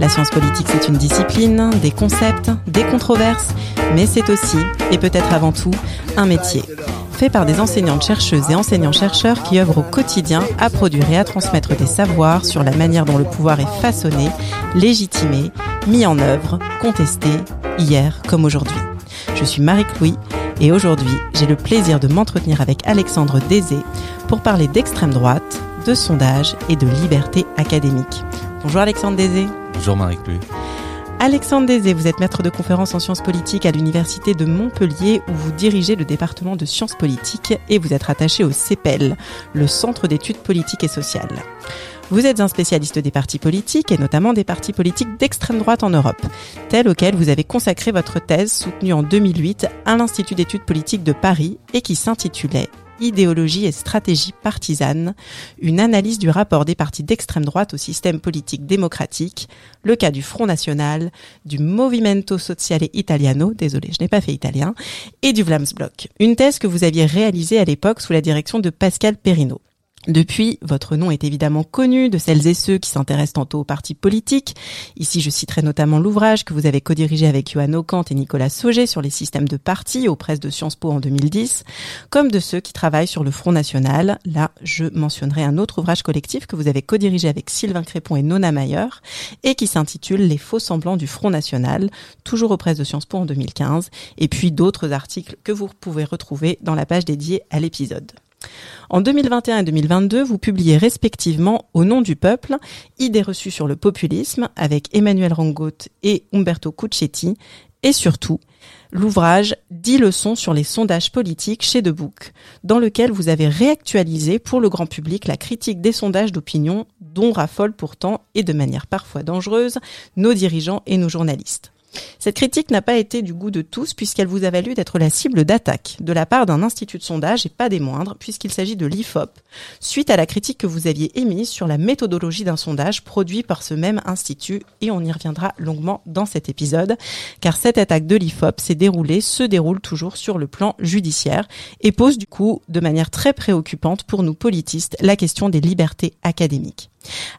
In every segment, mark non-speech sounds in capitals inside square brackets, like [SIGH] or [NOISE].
La science politique, c'est une discipline, des concepts, des controverses, mais c'est aussi, et peut-être avant tout, un métier fait par des enseignantes chercheuses et enseignants-chercheurs qui œuvrent au quotidien à produire et à transmettre des savoirs sur la manière dont le pouvoir est façonné, légitimé, mis en œuvre, contesté, hier comme aujourd'hui. Je suis Marie-Clouy et aujourd'hui, j'ai le plaisir de m'entretenir avec Alexandre Désé pour parler d'extrême droite, de sondage et de liberté académique. Bonjour Alexandre Désé. Bonjour Marie-Clouy. Alexandre Désé, vous êtes maître de conférence en sciences politiques à l'université de Montpellier où vous dirigez le département de sciences politiques et vous êtes rattaché au CEPEL, le Centre d'études politiques et sociales. Vous êtes un spécialiste des partis politiques et notamment des partis politiques d'extrême droite en Europe, tel auquel vous avez consacré votre thèse soutenue en 2008 à l'Institut d'études politiques de Paris et qui s'intitulait Idéologie et stratégie partisane, une analyse du rapport des partis d'extrême droite au système politique démocratique, le cas du Front National, du Movimento Sociale Italiano, désolé, je n'ai pas fait italien, et du Vlaamsblok. Une thèse que vous aviez réalisée à l'époque sous la direction de Pascal Perrineau. Depuis, votre nom est évidemment connu de celles et ceux qui s'intéressent tantôt aux partis politiques. Ici, je citerai notamment l'ouvrage que vous avez co-dirigé avec Johan Ocant et Nicolas Sauget sur les systèmes de partis aux presses de Sciences Po en 2010, comme de ceux qui travaillent sur le Front National. Là, je mentionnerai un autre ouvrage collectif que vous avez co-dirigé avec Sylvain Crépon et Nona Mayer et qui s'intitule Les faux semblants du Front National, toujours aux presses de Sciences Po en 2015, et puis d'autres articles que vous pouvez retrouver dans la page dédiée à l'épisode. En 2021 et 2022, vous publiez respectivement Au nom du peuple, Idées reçues sur le populisme avec Emmanuel Rangout et Umberto Cuccetti et surtout l'ouvrage 10 leçons sur les sondages politiques chez Debook, dans lequel vous avez réactualisé pour le grand public la critique des sondages d'opinion dont raffolent pourtant, et de manière parfois dangereuse, nos dirigeants et nos journalistes. Cette critique n'a pas été du goût de tous puisqu'elle vous a valu d'être la cible d'attaque de la part d'un institut de sondage et pas des moindres puisqu'il s'agit de l'IFOP suite à la critique que vous aviez émise sur la méthodologie d'un sondage produit par ce même institut et on y reviendra longuement dans cet épisode car cette attaque de l'IFOP s'est déroulée, se déroule toujours sur le plan judiciaire et pose du coup de manière très préoccupante pour nous politistes la question des libertés académiques.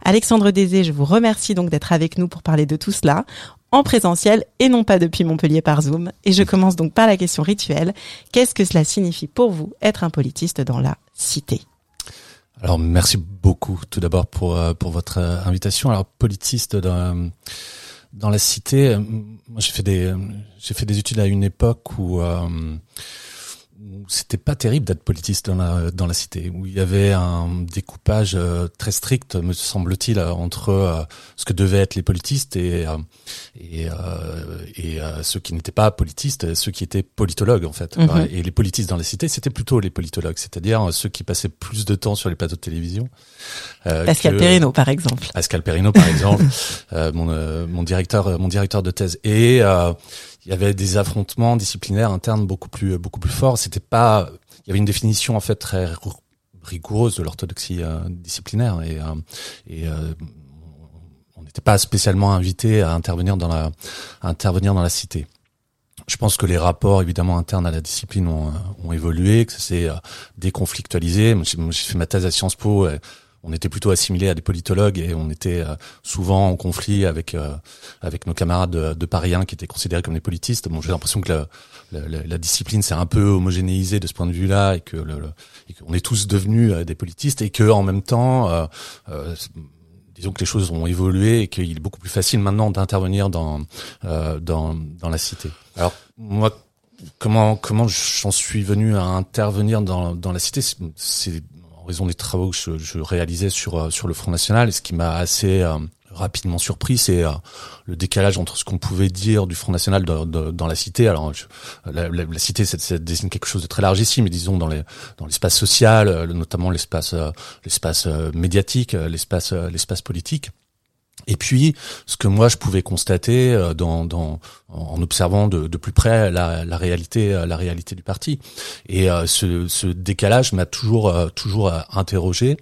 Alexandre Désé, je vous remercie donc d'être avec nous pour parler de tout cela en présentiel et non pas depuis Montpellier par Zoom. Et je commence donc par la question rituelle. Qu'est-ce que cela signifie pour vous être un politiste dans la cité? Alors merci beaucoup tout d'abord pour euh, pour votre euh, invitation. Alors politiste dans dans la cité, euh, moi j'ai fait des j'ai fait des études à une époque où c'était pas terrible d'être politiste dans la dans la cité où il y avait un découpage euh, très strict me semble-t-il entre euh, ce que devaient être les politistes et euh, et, et ceux qui n'étaient pas politistes ceux qui étaient politologues en fait Mhm. et les politistes dans la cité c'était plutôt les politologues c'est-à-dire ceux qui passaient plus de temps sur les plateaux de télévision Pascal que- Perrineau par exemple. Pascal Perrineau par exemple [LAUGHS] euh, mon euh, mon directeur mon directeur de thèse et euh, il y avait des affrontements disciplinaires internes beaucoup plus beaucoup plus forts c'était pas il y avait une définition en fait très rigoureuse de l'orthodoxie euh, disciplinaire et euh, et euh, on n'était pas spécialement invité à intervenir dans la à intervenir dans la cité je pense que les rapports évidemment internes à la discipline ont, euh, ont évolué, que ça s'est déconflictualisé. J'ai fait ma thèse à Sciences Po. On était plutôt assimilés à des politologues et on était euh, souvent en conflit avec euh, avec nos camarades de, de Paris 1 qui étaient considérés comme des politistes. Bon, j'ai l'impression que la, la, la- discipline s'est un peu homogénéisée de ce point de vue-là et que le, le- qu'on est tous devenus euh, des politistes et que en même temps, euh, euh, disons que les choses ont évolué et qu'il est beaucoup plus facile maintenant d'intervenir dans euh, dans dans la cité. Alors moi comment comment j'en suis venu à intervenir dans dans la cité? C'est- raison des travaux que je, réalisais sur euh, sur le Front National et ce qui m'a assez euh, rapidement surpris, c'est euh, le décalage entre ce qu'on pouvait dire du Front National dans, la cité. Alors, la, cité, ça désigne quelque chose de très large ici, mais disons dans les dans l'espace social, notamment l'espace l'espace médiatique, l'espace l'espace politique. Et puis, ce que moi je pouvais constater euh, dans, dans en observant de, de plus près la, la, réalité, la réalité du parti. Et euh, ce, ce, décalage m'a toujours, euh, toujours interrogé.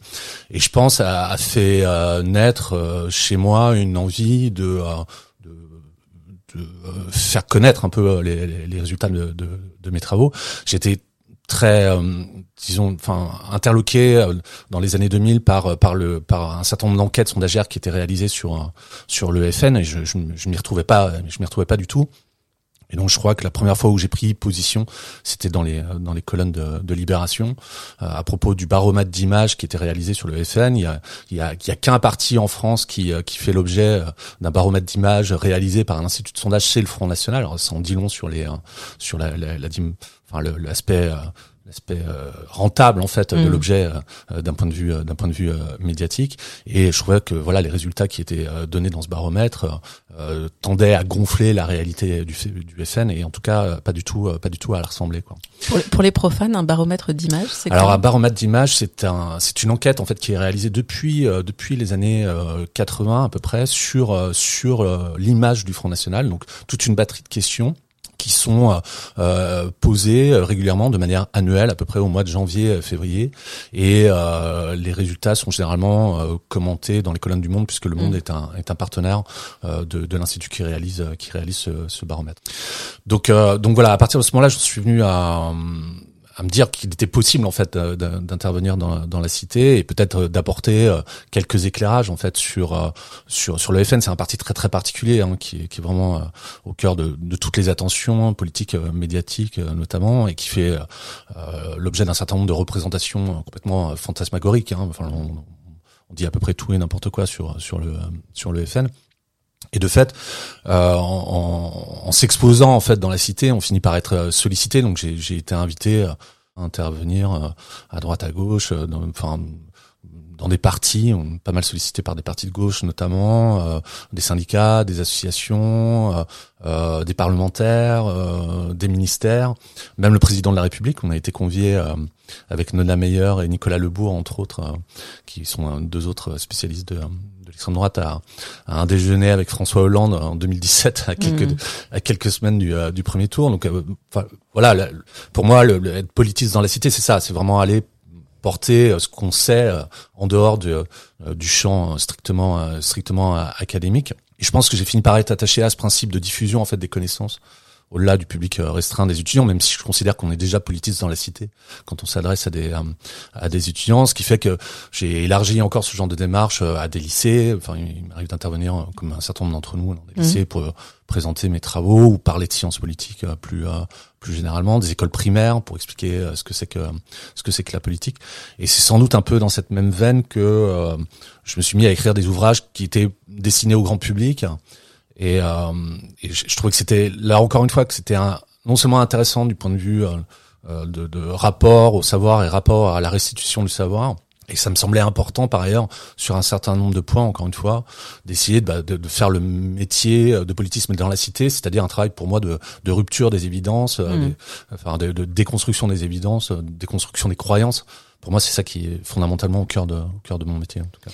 Et je pense a, a fait naître chez moi une envie de, de, de faire connaître un peu les, les résultats de, de, de mes travaux. J'étais très euh, disons enfin interloqué euh, dans les années 2000 par euh, par le par un certain nombre d'enquêtes sondagères qui étaient réalisées sur sur le FN et je je, je m'y retrouvais pas je m'y retrouvais pas du tout et donc je crois que la première fois où j'ai pris position, c'était dans les dans les colonnes de, de Libération à propos du baromètre d'images qui était réalisé sur le FN. Il y a il y a, il y a qu'un parti en France qui qui fait l'objet d'un baromètre d'images réalisé par un institut de sondage chez le Front National. Alors ça en dit long sur les sur la, la, la enfin l'aspect l'aspect euh, rentable en fait de mm. l'objet euh, d'un point de vue euh, d'un point de vue médiatique et je trouvais que voilà les résultats qui étaient donnés dans ce baromètre tendaient à gonfler la réalité du, du FN et en tout cas pas du tout pas du tout à la ressembler quoi. Pour, les profanes un baromètre d'image c'est Alors un baromètre d'image c'est un c'est une enquête en fait qui est réalisée depuis depuis les années 80 à peu près sur sur l'image du Front national donc toute une batterie de questions qui sont euh, euh posés euh, régulièrement de manière annuelle, à peu près au mois de janvier, euh, février, et les résultats sont généralement commentés dans les colonnes du Monde, puisque le Monde mm. est un est un partenaire de, de l'institut qui réalise qui réalise ce, ce baromètre. Donc donc voilà, à partir de ce moment-là, je suis venu à à me dire qu'il était possible en fait d'intervenir dans, la cité et peut-être euh, d'apporter euh, quelques éclairages en fait sur euh, sur sur le FN. C'est un parti très très particulier hein, qui, est vraiment au cœur de, de toutes les attentions politiques, médiatiques notamment, et qui fait l'objet d'un certain nombre de représentations complètement fantasmagoriques. Hein. Enfin, on, on, dit à peu près tout et n'importe quoi sur sur le sur le FN. Et de fait, euh, en, en, s'exposant en fait dans la cité, on finit par être euh, sollicité. Donc j'ai été invité à intervenir euh, à droite à gauche, dans, enfin dans des partis, pas mal sollicité par des partis de gauche notamment, des syndicats, des associations, euh, des parlementaires, des ministères, même le président de la République. On a été convié avec Nona Meyer et Nicolas Lebourg entre autres, qui sont deux autres spécialistes de, l'extrême droite à, un déjeuner avec François Hollande en 2017 à quelques mm. à quelques semaines du, euh, du premier tour. Donc euh, voilà, pour moi, le, être politiste dans la cité, c'est ça, c'est vraiment aller porter euh, ce qu'on sait en dehors de, du champ strictement strictement académique. Et je pense que j'ai fini par être attaché à ce principe de diffusion en fait des connaissances au-delà du public euh, restreint des étudiants, même si je considère qu'on est déjà politiste dans la cité quand on s'adresse à des euh, à des étudiants, ce qui fait que j'ai élargi encore ce genre de démarche euh, à des lycées. Enfin, il m'arrive d'intervenir comme un certain nombre d'entre nous dans des lycées mhm. pour présenter mes travaux ou parler de sciences politiques plus plus généralement, des écoles primaires pour expliquer ce que c'est que ce que c'est que la politique. Et c'est sans doute un peu dans cette même veine que je me suis mis à écrire des ouvrages qui étaient destinés au grand public et, euh, et je, je, trouvais que c'était là encore une fois que c'était un, non seulement intéressant du point de vue euh, euh, de, de, rapport au savoir et rapport à la restitution du savoir. Et ça me semblait important par ailleurs sur un certain nombre de points, encore une fois, d'essayer de, bah, de, de, faire le métier de politisme dans la cité, c'est-à-dire un travail pour moi de, de rupture des évidences, mmh. enfin de, déconstruction des évidences, déconstruction des croyances. Pour moi, c'est ça qui est fondamentalement au cœur de, au cœur de mon métier en tout cas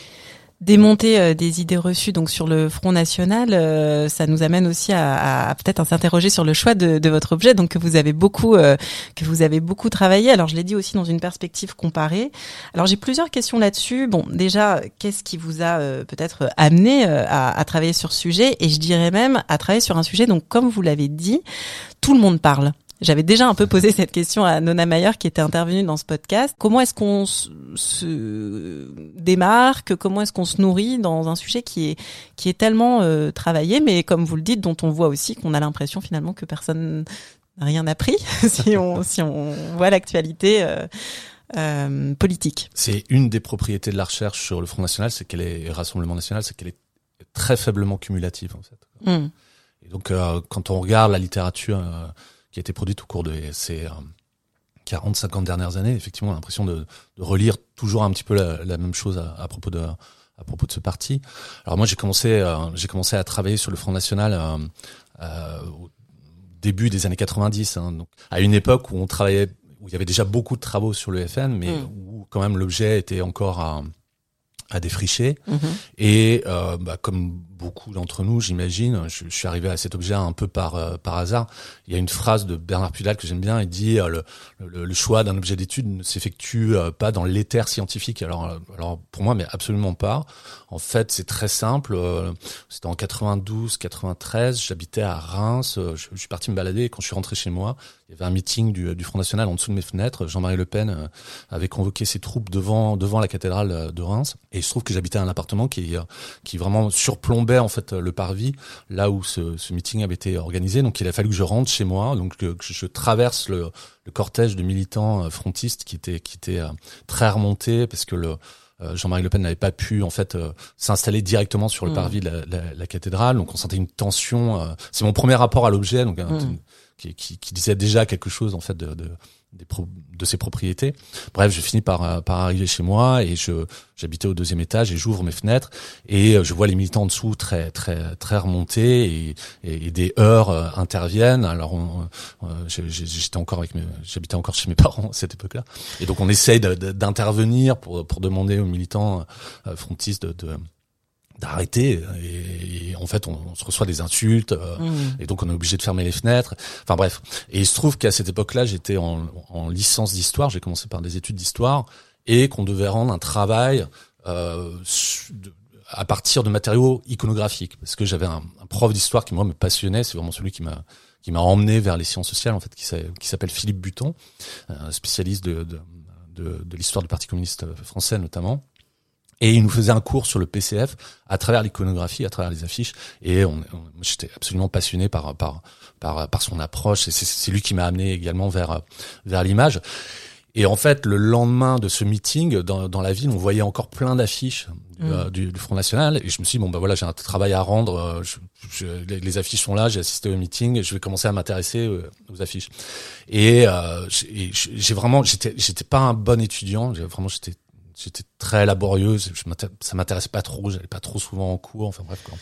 démonter euh, des idées reçues donc sur le Front National, euh, ça nous amène aussi à, peut-être à s'interroger sur le choix de, de, votre objet, donc que vous avez beaucoup euh, que vous avez beaucoup travaillé. Alors je l'ai dit aussi dans une perspective comparée. Alors j'ai plusieurs questions là-dessus. Bon, déjà, qu'est-ce qui vous a peut-être amené à, à, travailler sur ce sujet? Et je dirais même à travailler sur un sujet donc comme vous l'avez dit, tout le monde parle. J'avais déjà un peu posé cette question à Nona Mayer qui était intervenue dans ce podcast. Comment est-ce qu'on se démarque? Comment est-ce qu'on se nourrit dans un sujet qui est qui est tellement euh, travaillé, mais comme vous le dites, dont on voit aussi qu'on a l'impression finalement que personne n'a rien appris [LAUGHS] si on si on voit l'actualité. Euh, euh, politique. C'est une des propriétés de la recherche sur le Front National, c'est qu'elle est Rassemblement National, c'est qu'elle est très faiblement cumulative en fait. Hmm. Et donc quand on regarde la littérature qui a été produite au cours de ces 40, euh, 50 dernières années. Effectivement, on a l'impression de, de, relire toujours un petit peu la, la même chose à, à, propos de à propos de ce parti. Alors moi, j'ai commencé euh, j'ai commencé à travailler sur le Front National euh, au début des années 90, hein, donc à une époque où on travaillait où il y avait déjà beaucoup de travaux sur le FN, mais mm. où quand même l'objet était encore à à défricher. Mhm. Et euh, bah, comme beaucoup d'entre nous, j'imagine, je, suis arrivé à cet objet un peu par euh, par hasard. Il y a une phrase de Bernard Pudal que j'aime bien. Il dit euh, le, le, choix d'un objet d'étude ne s'effectue euh, pas dans l'éther scientifique. Alors alors pour moi, mais absolument pas. En fait, c'est très simple. C'était en 92, 93. J'habitais à Reims. Je, suis parti me balader. Quand je suis rentré chez moi, il y avait un meeting du, du Front National en dessous de mes fenêtres. Jean-Marie Le Pen avait convoqué ses troupes devant devant la cathédrale de Reims. Et il se trouve que j'habitais un appartement qui qui vraiment surplombait en fait le parvis là où ce, ce meeting avait été organisé. Donc il a fallu que je rentre chez moi, donc que, que je traverse le, le cortège de militants euh, frontistes qui était qui était euh, très remonté parce que le euh, Jean-Marie Le Pen n'avait pas pu en fait euh, s'installer directement sur le Mm. parvis de la, la- la cathédrale, donc on sentait une tension. euh, c'est mon premier rapport à l'objet, donc Mm. qui, qui, qui disait déjà quelque chose en fait de, de, de ses propriétés. Bref, je finis par, euh, par arriver chez moi et je j'habitais au deuxième étage et j'ouvre mes fenêtres et euh, je vois les militants en dessous très très très remontés et, et, des heures euh, interviennent. Alors j'étais encore avec mes j'habitais encore chez mes [LAUGHS] parents à cette époque-là et donc on essaye d'intervenir pour pour demander aux militants frontistes de, de d'arrêter et, et en fait on, on se reçoit des insultes euh, Mhm. et donc on est obligé de fermer les fenêtres. Enfin bref. Et il se trouve qu'à cette époque-là, j'étais en, en licence d'histoire. J'ai commencé par des études d'histoire et qu'on devait rendre un travail euh, à partir de matériaux iconographiques parce que j'avais un, un prof d'histoire qui moi me passionnait. C'est vraiment celui qui m'a qui m'a emmené vers les sciences sociales en fait, qui s'a- qui s'appelle Philippe Buton, un spécialiste de de, de, de l'histoire du Parti communiste français notamment. Et il nous faisait un cours sur le PCF à travers l'iconographie, à travers les affiches. Et on, j'étais absolument passionné par par par, par son approche. Et c'est, c'est lui qui m'a amené également vers vers l'image. Et en fait, le lendemain de ce meeting, dans, dans la ville, on voyait encore plein d'affiches du, Mm. euh, du, du Front National. Et je me suis dit, bon, bah voilà, j'ai un travail à rendre. euh, je- je- les, les affiches sont là, j'ai assisté au meeting, je vais commencer à m'intéresser euh, aux affiches. Et, euh, j'ai vraiment, j'étais, j'étais pas un bon étudiant. J'ai- Vraiment, j'étais, j'étais très laborieuse. Je m'intér- ça m'intéressait pas trop. J'allais pas trop souvent en cours. Enfin bref. Quoi.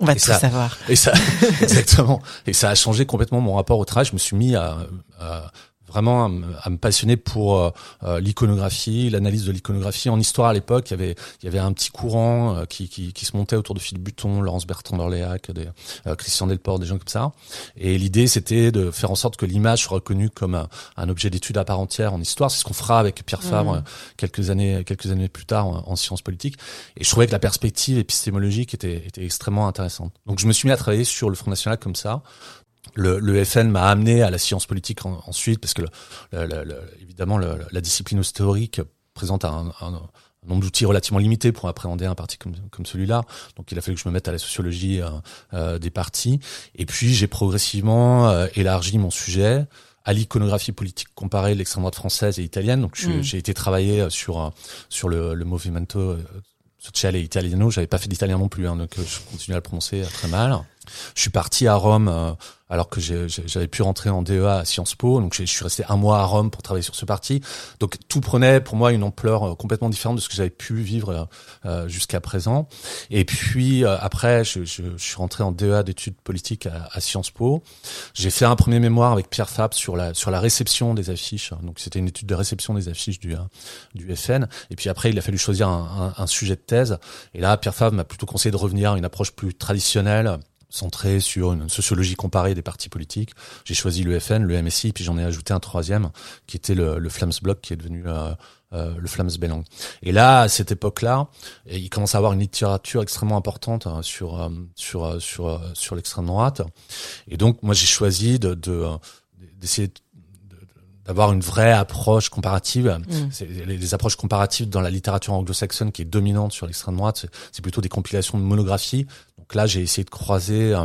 On va Et tout ça- savoir. Et ça, [LAUGHS] exactement. Et ça a changé complètement mon rapport au travail. Je me suis mis à, à- vraiment à me, à me passionner pour euh, euh, l'iconographie, l'analyse de l'iconographie. En histoire à l'époque, il y avait il y avait un petit courant euh, qui, qui, qui se montait autour de Philippe Buton, Laurence Bertrand d'Orléac, des, euh, Christian Delport, des gens comme ça. Et l'idée, c'était de faire en sorte que l'image soit reconnue comme un, un objet d'étude à part entière en histoire. C'est ce qu'on fera avec Pierre Fabre Mhm. euh, quelques années quelques années plus tard en, en sciences politiques. Et je trouvais que la perspective épistémologique était, était extrêmement intéressante. Donc je me suis mis à travailler sur le Front National comme ça. Le, le FN m'a amené à la science politique en- ensuite, parce que le, le- évidemment le- la discipline théorique présente un, un- un nombre d'outils relativement limité pour appréhender un parti comme, comme celui-là. Donc il a fallu que je me mette à la sociologie euh, euh, des partis. Et puis j'ai progressivement euh, élargi mon sujet à l'iconographie politique comparée de l'extrême droite française et italienne. Donc Mm. j'ai été travailler euh, sur euh, sur le, le movimento sociale italiano. J'avais pas fait d'italien non plus, hein, donc je continue à le prononcer très mal. Je suis parti à Rome euh, alors que j'avais pu rentrer en DEA à Sciences Po, donc je suis resté un mois à Rome pour travailler sur ce parti. Donc tout prenait pour moi une ampleur euh, complètement différente de ce que j'avais pu vivre euh, euh, jusqu'à présent. Et puis après, je, je, je suis rentré en DEA d'études politiques à, à Sciences Po. J'ai fait un premier mémoire avec Pierre Fab sur la sur la réception des affiches. Donc c'était une étude de réception des affiches du du FN. Et puis après, il a fallu choisir un, un, un sujet de thèse. Et là, Pierre Favre m'a plutôt conseillé de revenir à une approche plus traditionnelle, centrée sur une sociologie comparée des partis politiques. J'ai choisi le FN, le MSI, puis j'en ai ajouté un troisième, qui était le, le Flamsblock, qui est devenu euh, euh, le Flamsbelang. Et là, à cette époque-là, il commence à avoir une littérature extrêmement importante hein, sur euh, sur euh, sur euh, sur l'extrême droite. Et donc, moi, j'ai choisi de de- d'essayer de- de- d'avoir une vraie approche comparative. Mm. C'est les, approches comparatives dans la littérature anglo-saxonne qui est dominante sur l'extrême droite, c'est plutôt des compilations de monographies. Donc là, j'ai essayé de croiser euh,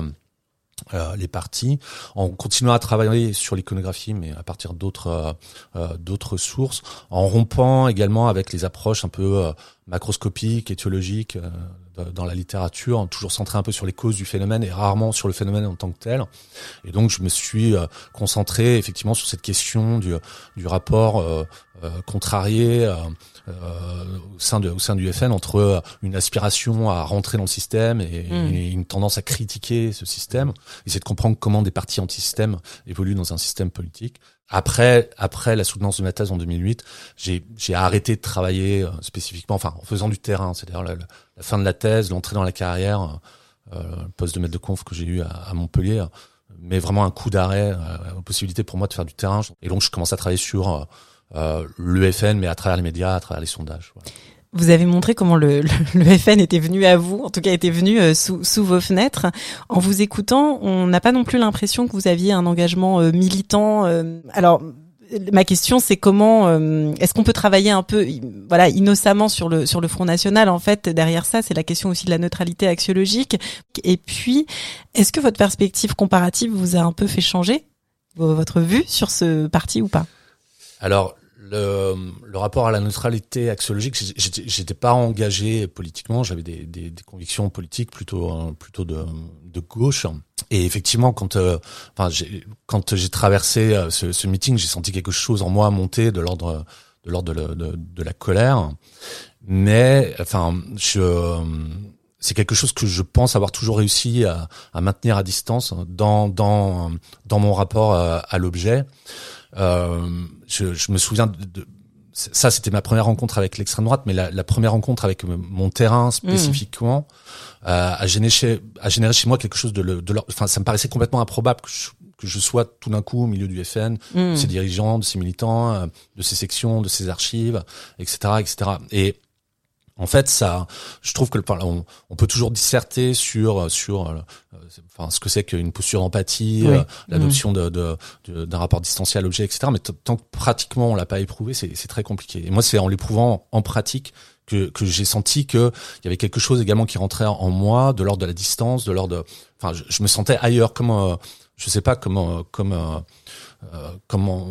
euh, les parties en continuant à travailler sur l'iconographie, mais à partir d'autres euh, euh, d'autres sources, en rompant également avec les approches un peu euh, macroscopiques, étiologiques euh, de- dans la littérature, en toujours centré un peu sur les causes du phénomène et rarement sur le phénomène en tant que tel. Et donc, je me suis concentré effectivement sur cette question du, du rapport contrarié au sein de, au sein du FN entre une aspiration à rentrer dans le système et, Mm. et une tendance à critiquer ce système, essayer de comprendre comment des partis anti-système évoluent dans un système politique. Après, après la soutenance de ma thèse en 2008, j'ai, j'ai arrêté de travailler euh, spécifiquement, enfin, en faisant du terrain, c'est-à-dire la, la- fin de la thèse, l'entrée dans la carrière, euh, le poste de maître de conf que j'ai eu à, à Montpellier, euh, mais vraiment un coup d'arrêt, euh, possibilité pour moi de faire du terrain. Et donc, je commence à travailler sur euh, euh, l'EFN, mais à travers les médias, à travers les sondages. voilà. Vous avez montré comment le, le, [LAUGHS] le FN était venu à vous, en tout cas était venu euh, sous, sous vos fenêtres. En vous écoutant, on n'a pas non plus l'impression que vous aviez un engagement euh, militant. euh, alors, ma question, c'est comment euh, est-ce qu'on peut travailler un peu, voilà, innocemment sur le sur le Front National. En fait, derrière ça, c'est la question aussi de la neutralité axiologique. Et puis, est-ce que votre perspective comparative vous a un peu fait changer vo- votre vue sur ce parti ou pas? Alors, le, le rapport à la neutralité axiologique, j'étais pas engagé politiquement, j'avais des, des, des convictions politiques plutôt euh, plutôt de, de gauche. Et effectivement, quand euh, enfin quand j'ai traversé euh, ce, ce meeting, j'ai senti quelque chose en moi monter de l'ordre de l'ordre de, de, de la colère. Mais enfin, je c'est quelque chose que je pense avoir toujours réussi à, à maintenir à distance dans dans dans mon rapport à, à l'objet. Euh, je, je me souviens de, de- ça, c'était ma première rencontre avec l'extrême droite, mais la, la première rencontre avec mon terrain spécifiquement euh, a, généré chez, a généré chez moi quelque chose de, le- de leur, enfin, ça me paraissait complètement improbable que je, que je sois tout d'un coup au milieu du FN, de ses dirigeants, de ses militants, euh, de ses sections, de ses archives, etc., etc. Et en fait, ça, je trouve que le, on, on peut toujours disserter sur sur euh, enfin ce que c'est qu'une posture d'empathie, Oui. euh, l'adoption de, de, de- d'un rapport distancié à l'objet, etc. Mais tant que pratiquement on l'a pas éprouvé, c'est, très compliqué. Et moi, c'est en l'éprouvant en pratique que, que j'ai senti que il y avait quelque chose également qui rentrait en moi, de l'ordre de la distance, de l'ordre de, enfin, je, je me sentais ailleurs, comme, euh, je sais pas comment, euh, comme, euh, euh, comment.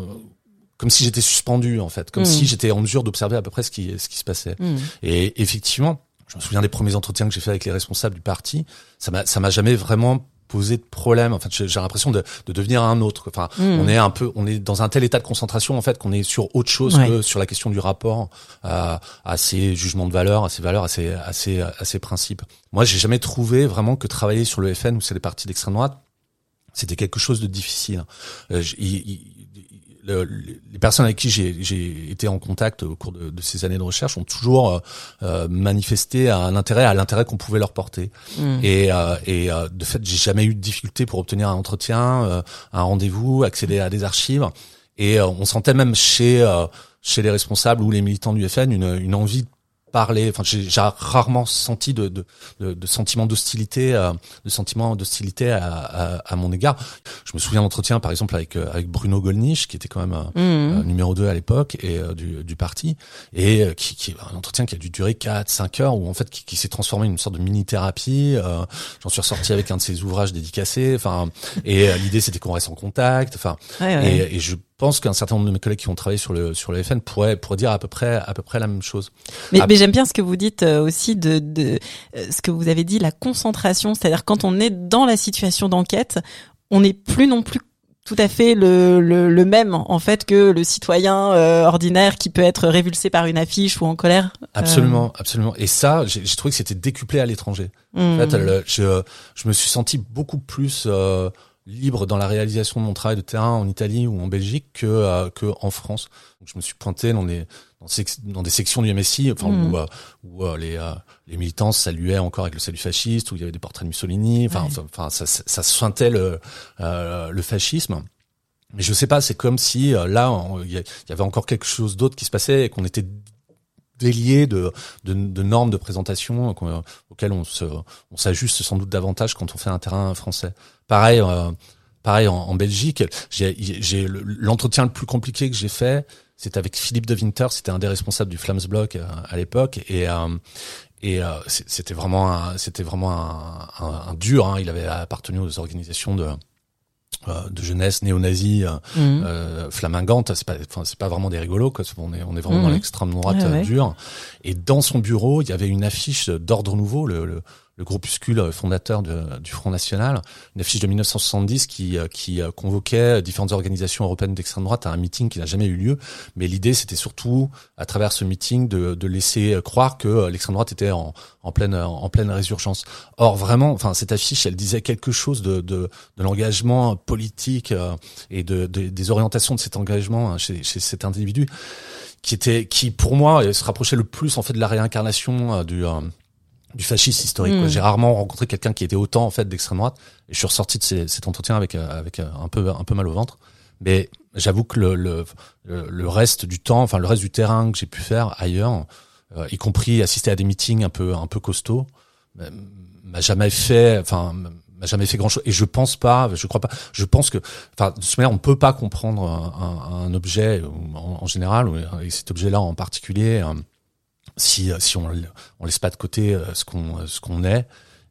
Comme si j'étais suspendu en fait, comme Mm. si j'étais en mesure d'observer à peu près ce qui ce qui se passait. Hmm. Et effectivement, je me souviens des premiers entretiens que j'ai fait avec les responsables du parti. Ça m'a, ça m'a jamais vraiment posé de problème. Enfin, j'ai j'ai l'impression de, de devenir un autre. Enfin, Mm. on est un peu, on est dans un tel état de concentration en fait qu'on est sur autre chose Ouais. que sur la question du rapport à, à ces jugements de valeur, à ces valeurs, à ces, à ces, à ces principes. Moi, j'ai jamais trouvé vraiment que travailler sur le FN ou c'est les partis d'extrême droite, c'était quelque chose de difficile. Euh, j- le- les personnes avec qui j'ai été en contact au cours de, de ces années de recherche ont toujours euh, euh, manifesté un intérêt à l'intérêt qu'on pouvait leur porter. Hmm. Et, euh, et euh, de fait, j'ai jamais eu de difficulté pour obtenir un entretien, euh, un rendez-vous, accéder à des archives. Et euh, on sentait même chez euh, chez les responsables ou les militants du FN une, une envie de parler. Enfin, j'ai j'ai rarement senti de de, de, de sentiment d'hostilité, euh, de sentiment d'hostilité à, à, à mon égard. Je me souviens d'entretien, par exemple, avec euh, avec Bruno Gollnisch, qui était quand même euh, Hmm. euh, numéro 2 à l'époque et euh, du, du parti et euh, qui, qui un entretien qui a dû durer 4 5 heures où en fait qui, qui s'est transformé en une sorte de mini thérapie euh, j'en suis ressorti avec un de ses ouvrages dédicacés enfin et euh, l'idée c'était qu'on reste en contact enfin Ouais, ouais. et, et je pense qu'un certain nombre de mes collègues qui ont travaillé sur le sur le FN pourraient pourraient dire à peu près à peu près la même chose Mais, mais j'aime bien ce que vous dites euh, aussi de, de euh, ce que vous avez dit, la concentration, c'est-à-dire quand on est dans la situation d'enquête, on n'est plus non plus tout à fait le, le, le même en fait que le citoyen euh, ordinaire qui peut être révulsé par une affiche ou en colère. absolument absolument et ça j'ai trouvé que c'était décuplé à l'étranger Hmm. En fait, je, je me suis senti beaucoup plus euh, libre dans la réalisation de mon travail de terrain en Italie ou en Belgique que, euh, que en France. Donc, je me suis pointé dans des dans, des sections du MSI, enfin Mm. où, euh, où euh, les euh, les militants saluaient encore avec le salut fasciste, où il y avait des portraits de Mussolini. Enfin, Ouais. enfin, ça, ça, ça sentait le euh, le fascisme. Mais je sais pas, c'est comme si euh, là, y, il y avait encore quelque chose d'autre qui se passait et qu'on était de, de, de normes de présentation auxquelles on se on s'ajuste sans doute davantage quand on fait un terrain français. Pareil, euh, pareil en, Belgique. J'ai j'ai le- l'entretien le plus compliqué que j'ai fait, c'était avec Philippe de Winter, c'était un des responsables du Flamsblock euh, à l'époque et euh, et euh, c'était vraiment c'était vraiment un, un, un dur. Hein. Il avait appartenu aux organisations de euh, de jeunesse néo-nazie euh, Hmm. euh, flamingante, c'est pas, enfin c'est pas vraiment des rigolos, quoi. On est, on est vraiment Mhm. dans l'extrême droite Ouais, euh, ouais. dure. Et dans son bureau, il y avait une affiche d'ordre nouveau, le, le, le groupuscule fondateur du Front National, une affiche de 1970 qui, qui convoquait différentes organisations européennes d'extrême droite à un meeting qui n'a jamais eu lieu. Mais l'idée, c'était surtout, à travers ce meeting, de, de laisser croire que l'extrême droite était en, en pleine en pleine résurgence. Or, vraiment, enfin, cette affiche, elle disait quelque chose de, de, de l'engagement politique et de, des orientations de cet engagement hein, chez, chez cet individu qui était qui pour moi se rapprochait le plus en fait de la réincarnation euh, du euh, du fascisme historique. Mm. J'ai rarement rencontré quelqu'un qui était autant en fait d'extrême droite et je suis ressorti de cet entretien avec euh, avec un peu un peu mal au ventre. Mais j'avoue que le, le, le reste du temps, enfin le reste du terrain que j'ai pu faire ailleurs, y compris assister à des meetings un peu un peu costauds, m'a jamais fait, enfin m'a jamais fait grand chose et je pense pas je crois pas je pense que enfin de toute manière on peut pas comprendre un, un, objet en, général et cet objet là en particulier euh, si si on on laisse pas de côté euh, ce qu'on ce qu'on est.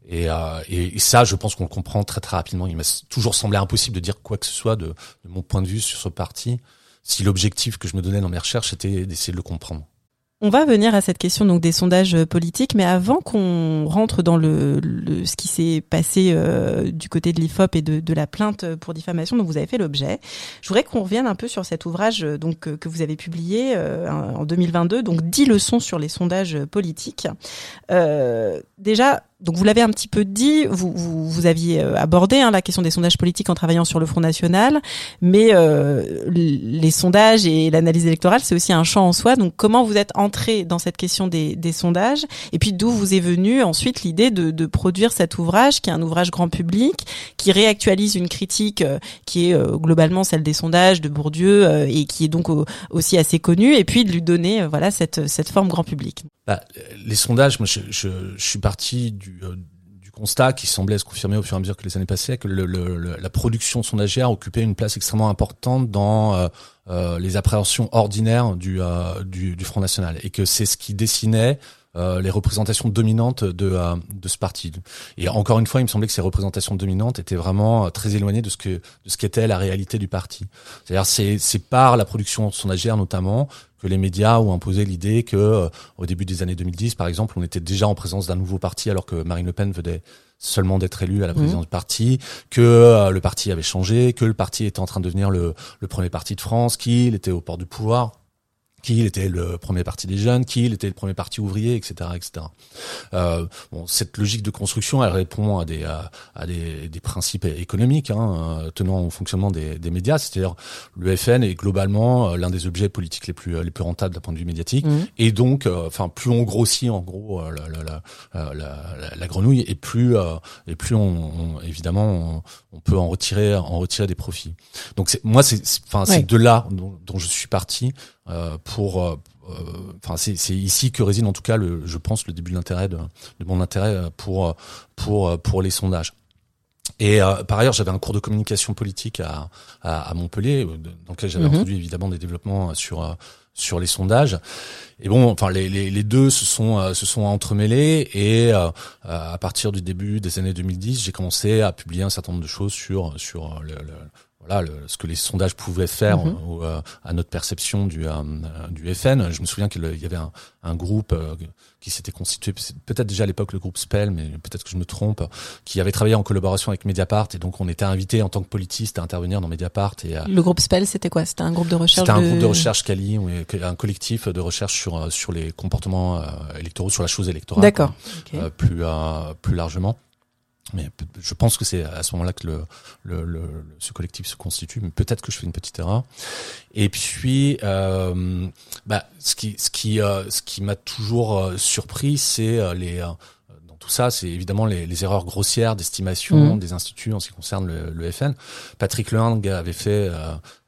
Et, euh, et, ça je pense qu'on le comprend très très rapidement. Il m'a toujours semblé impossible de dire quoi que ce soit de, de mon point de vue sur ce parti si l'objectif que je me donnais dans mes recherches était d'essayer de le comprendre on va venir à cette question donc des sondages euh, politiques, mais avant qu'on rentre dans le, ce qui s'est passé euh, du côté de l'IFOP et de, la plainte pour diffamation dont vous avez fait l'objet, je voudrais qu'on revienne un peu sur cet ouvrage euh, donc que vous avez publié en 2022, donc 10 leçons sur les sondages politiques. déjà, donc vous l'avez un petit peu dit, vous, vous, aviez euh, abordé hein, la question des sondages politiques en travaillant sur le Front National, mais euh, les sondages et l'analyse électorale, c'est aussi un champ en soi. Donc comment vous êtes entré dans cette question des, sondages Et puis d'où vous est venue ensuite l'idée de, de, produire cet ouvrage, qui est un ouvrage grand public, qui réactualise une critique euh, qui est globalement celle des sondages de Bourdieu et qui est donc aussi assez connue, et puis de lui donner voilà cette, cette forme grand public. Bah, les sondages, moi je, je, je suis parti du euh, du, constat qui semblait se confirmer au fur et à mesure que les années passaient, que le, la production sondagière occupait une place extrêmement importante dans euh, euh, les appréhensions ordinaires du, du, du, Front National et que c'est ce qui dessinait les représentations dominantes de, de ce parti. Et encore une fois, il me semblait que ces représentations dominantes étaient vraiment très éloignées de ce que de ce qu'était la réalité du parti. C'est-à-dire c'est c'est par la production sondagière notamment que les médias ont imposé l'idée que euh, au début des années 2010, par exemple, on était déjà en présence d'un nouveau parti alors que Marine Le Pen venait seulement d'être élue à la présidence mmh. du parti, que euh, le parti avait changé, que le parti était en train de devenir le, le premier parti de France, qu'il était au port du pouvoir qui était le premier parti des jeunes, qui était le premier parti ouvrier, etc., etc. Euh, bon, cette logique de construction, elle répond à des à, des, des, principes économiques hein, tenant au fonctionnement des, des médias, c'est-à-dire le FN est globalement euh, l'un des objets politiques les plus les plus rentables d'un point de vue médiatique, mmh. et donc, euh, enfin, plus on grossit en gros la, la, la, la, grenouille, et plus et plus on, on évidemment on, peut en retirer en retirer des profits. Donc moi, c'est enfin c'est de là dont, dont je suis parti euh, pour euh, euh, enfin c'est ici que réside en tout cas le je pense le début de l'intérêt de, de, mon intérêt pour pour pour les sondages et par ailleurs, j'avais un cours de communication politique à, à, à Montpellier, dans lequel j'avais mm introduit évidemment des développements sur sur les sondages. Et bon, enfin les, les, les deux se sont se sont entremêlés et à partir du début des années 2010, j'ai commencé à publier un certain nombre de choses sur sur le, le voilà le, ce que les sondages pouvaient faire mhm. euh, à notre perception du euh, du FN. Je me souviens qu'il y avait un, un groupe euh, qui s'était constitué peut-être déjà à l'époque le groupe Spell, mais peut-être que je me trompe, qui avait travaillé en collaboration avec Mediapart et donc on était invité en tant que politiste à intervenir dans Mediapart. Et le groupe Spell, c'était quoi? C'était un groupe de recherche. C'était un groupe de recherche Cali, un collectif de recherche sur sur les comportements électoraux, sur la chose électorale. D'accord. plus plus largement. Mais je pense que c'est à ce moment-là que le, le, le, ce collectif se constitue. Mais peut-être que je fais une petite erreur. Et puis, euh, bah, ce qui, ce qui, euh, ce qui m'a toujours euh, surpris, c'est euh, les ça, c'est évidemment les, les, erreurs grossières d'estimation mmh. des instituts en ce qui concerne le, le FN. Patrick Lehang avait fait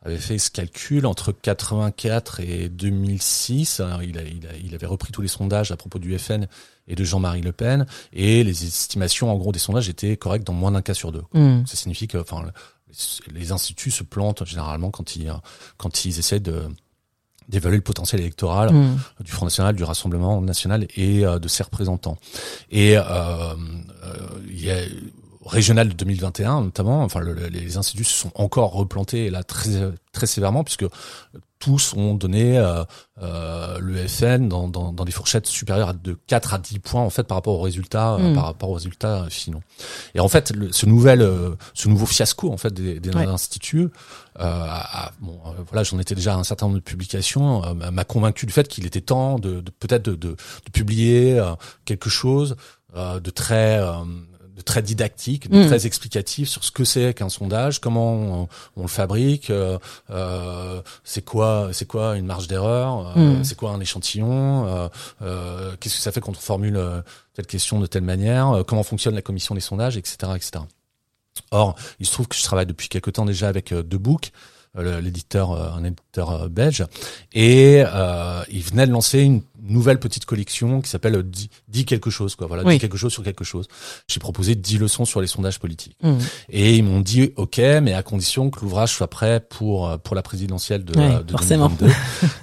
avait fait ce calcul entre 84 et 2006. il, a, il, a, il avait repris tous les sondages à propos du FN et de Jean-Marie Le Pen, et les estimations en gros des sondages étaient correctes dans moins d'un cas sur deux. Mm. Ça signifie que, enfin, les instituts se plantent généralement quand ils quand ils essaient de d'évaluer le potentiel électoral mm. du Front National, du Rassemblement National et euh, de ses représentants. Et euh, euh, il y a régionales de 2021 notamment, enfin les instituts se sont encore replantés là très très sévèrement puisque tous ont donné euh, euh, le FN dans, dans, dans, des fourchettes supérieures de 4 à 10 points en fait par rapport aux résultats euh, mm. par rapport aux résultats finaux. Et en fait, le, ce nouvel euh, ce nouveau fiasco en fait des, des instituts, bon, voilà, j'en étais déjà à un certain nombre de publications, m'a convaincu du fait qu'il était temps de, de peut-être de, de, de, publier quelque chose de très de très didactique, de mm. très explicatif sur ce que c'est qu'un sondage, comment on, le fabrique, euh, euh, c'est quoi, c'est quoi une marge d'erreur, euh, mm. c'est quoi un échantillon, qu'est-ce que ça fait quand on formule telle question de telle manière, comment fonctionne la commission des sondages, etc., etc. Or, il se trouve que je travaille depuis quelque temps déjà avec The Book, l'éditeur, un éditeur belge, et il venait de lancer une nouvelle petite collection qui s'appelle euh, dit, quelque chose quoi. Voilà dit quelque chose sur quelque chose. J'ai proposé 10 leçons sur les sondages politiques. Mmh. et ils m'ont dit ok mais à condition que l'ouvrage soit prêt pour euh, pour la présidentielle de, de 2022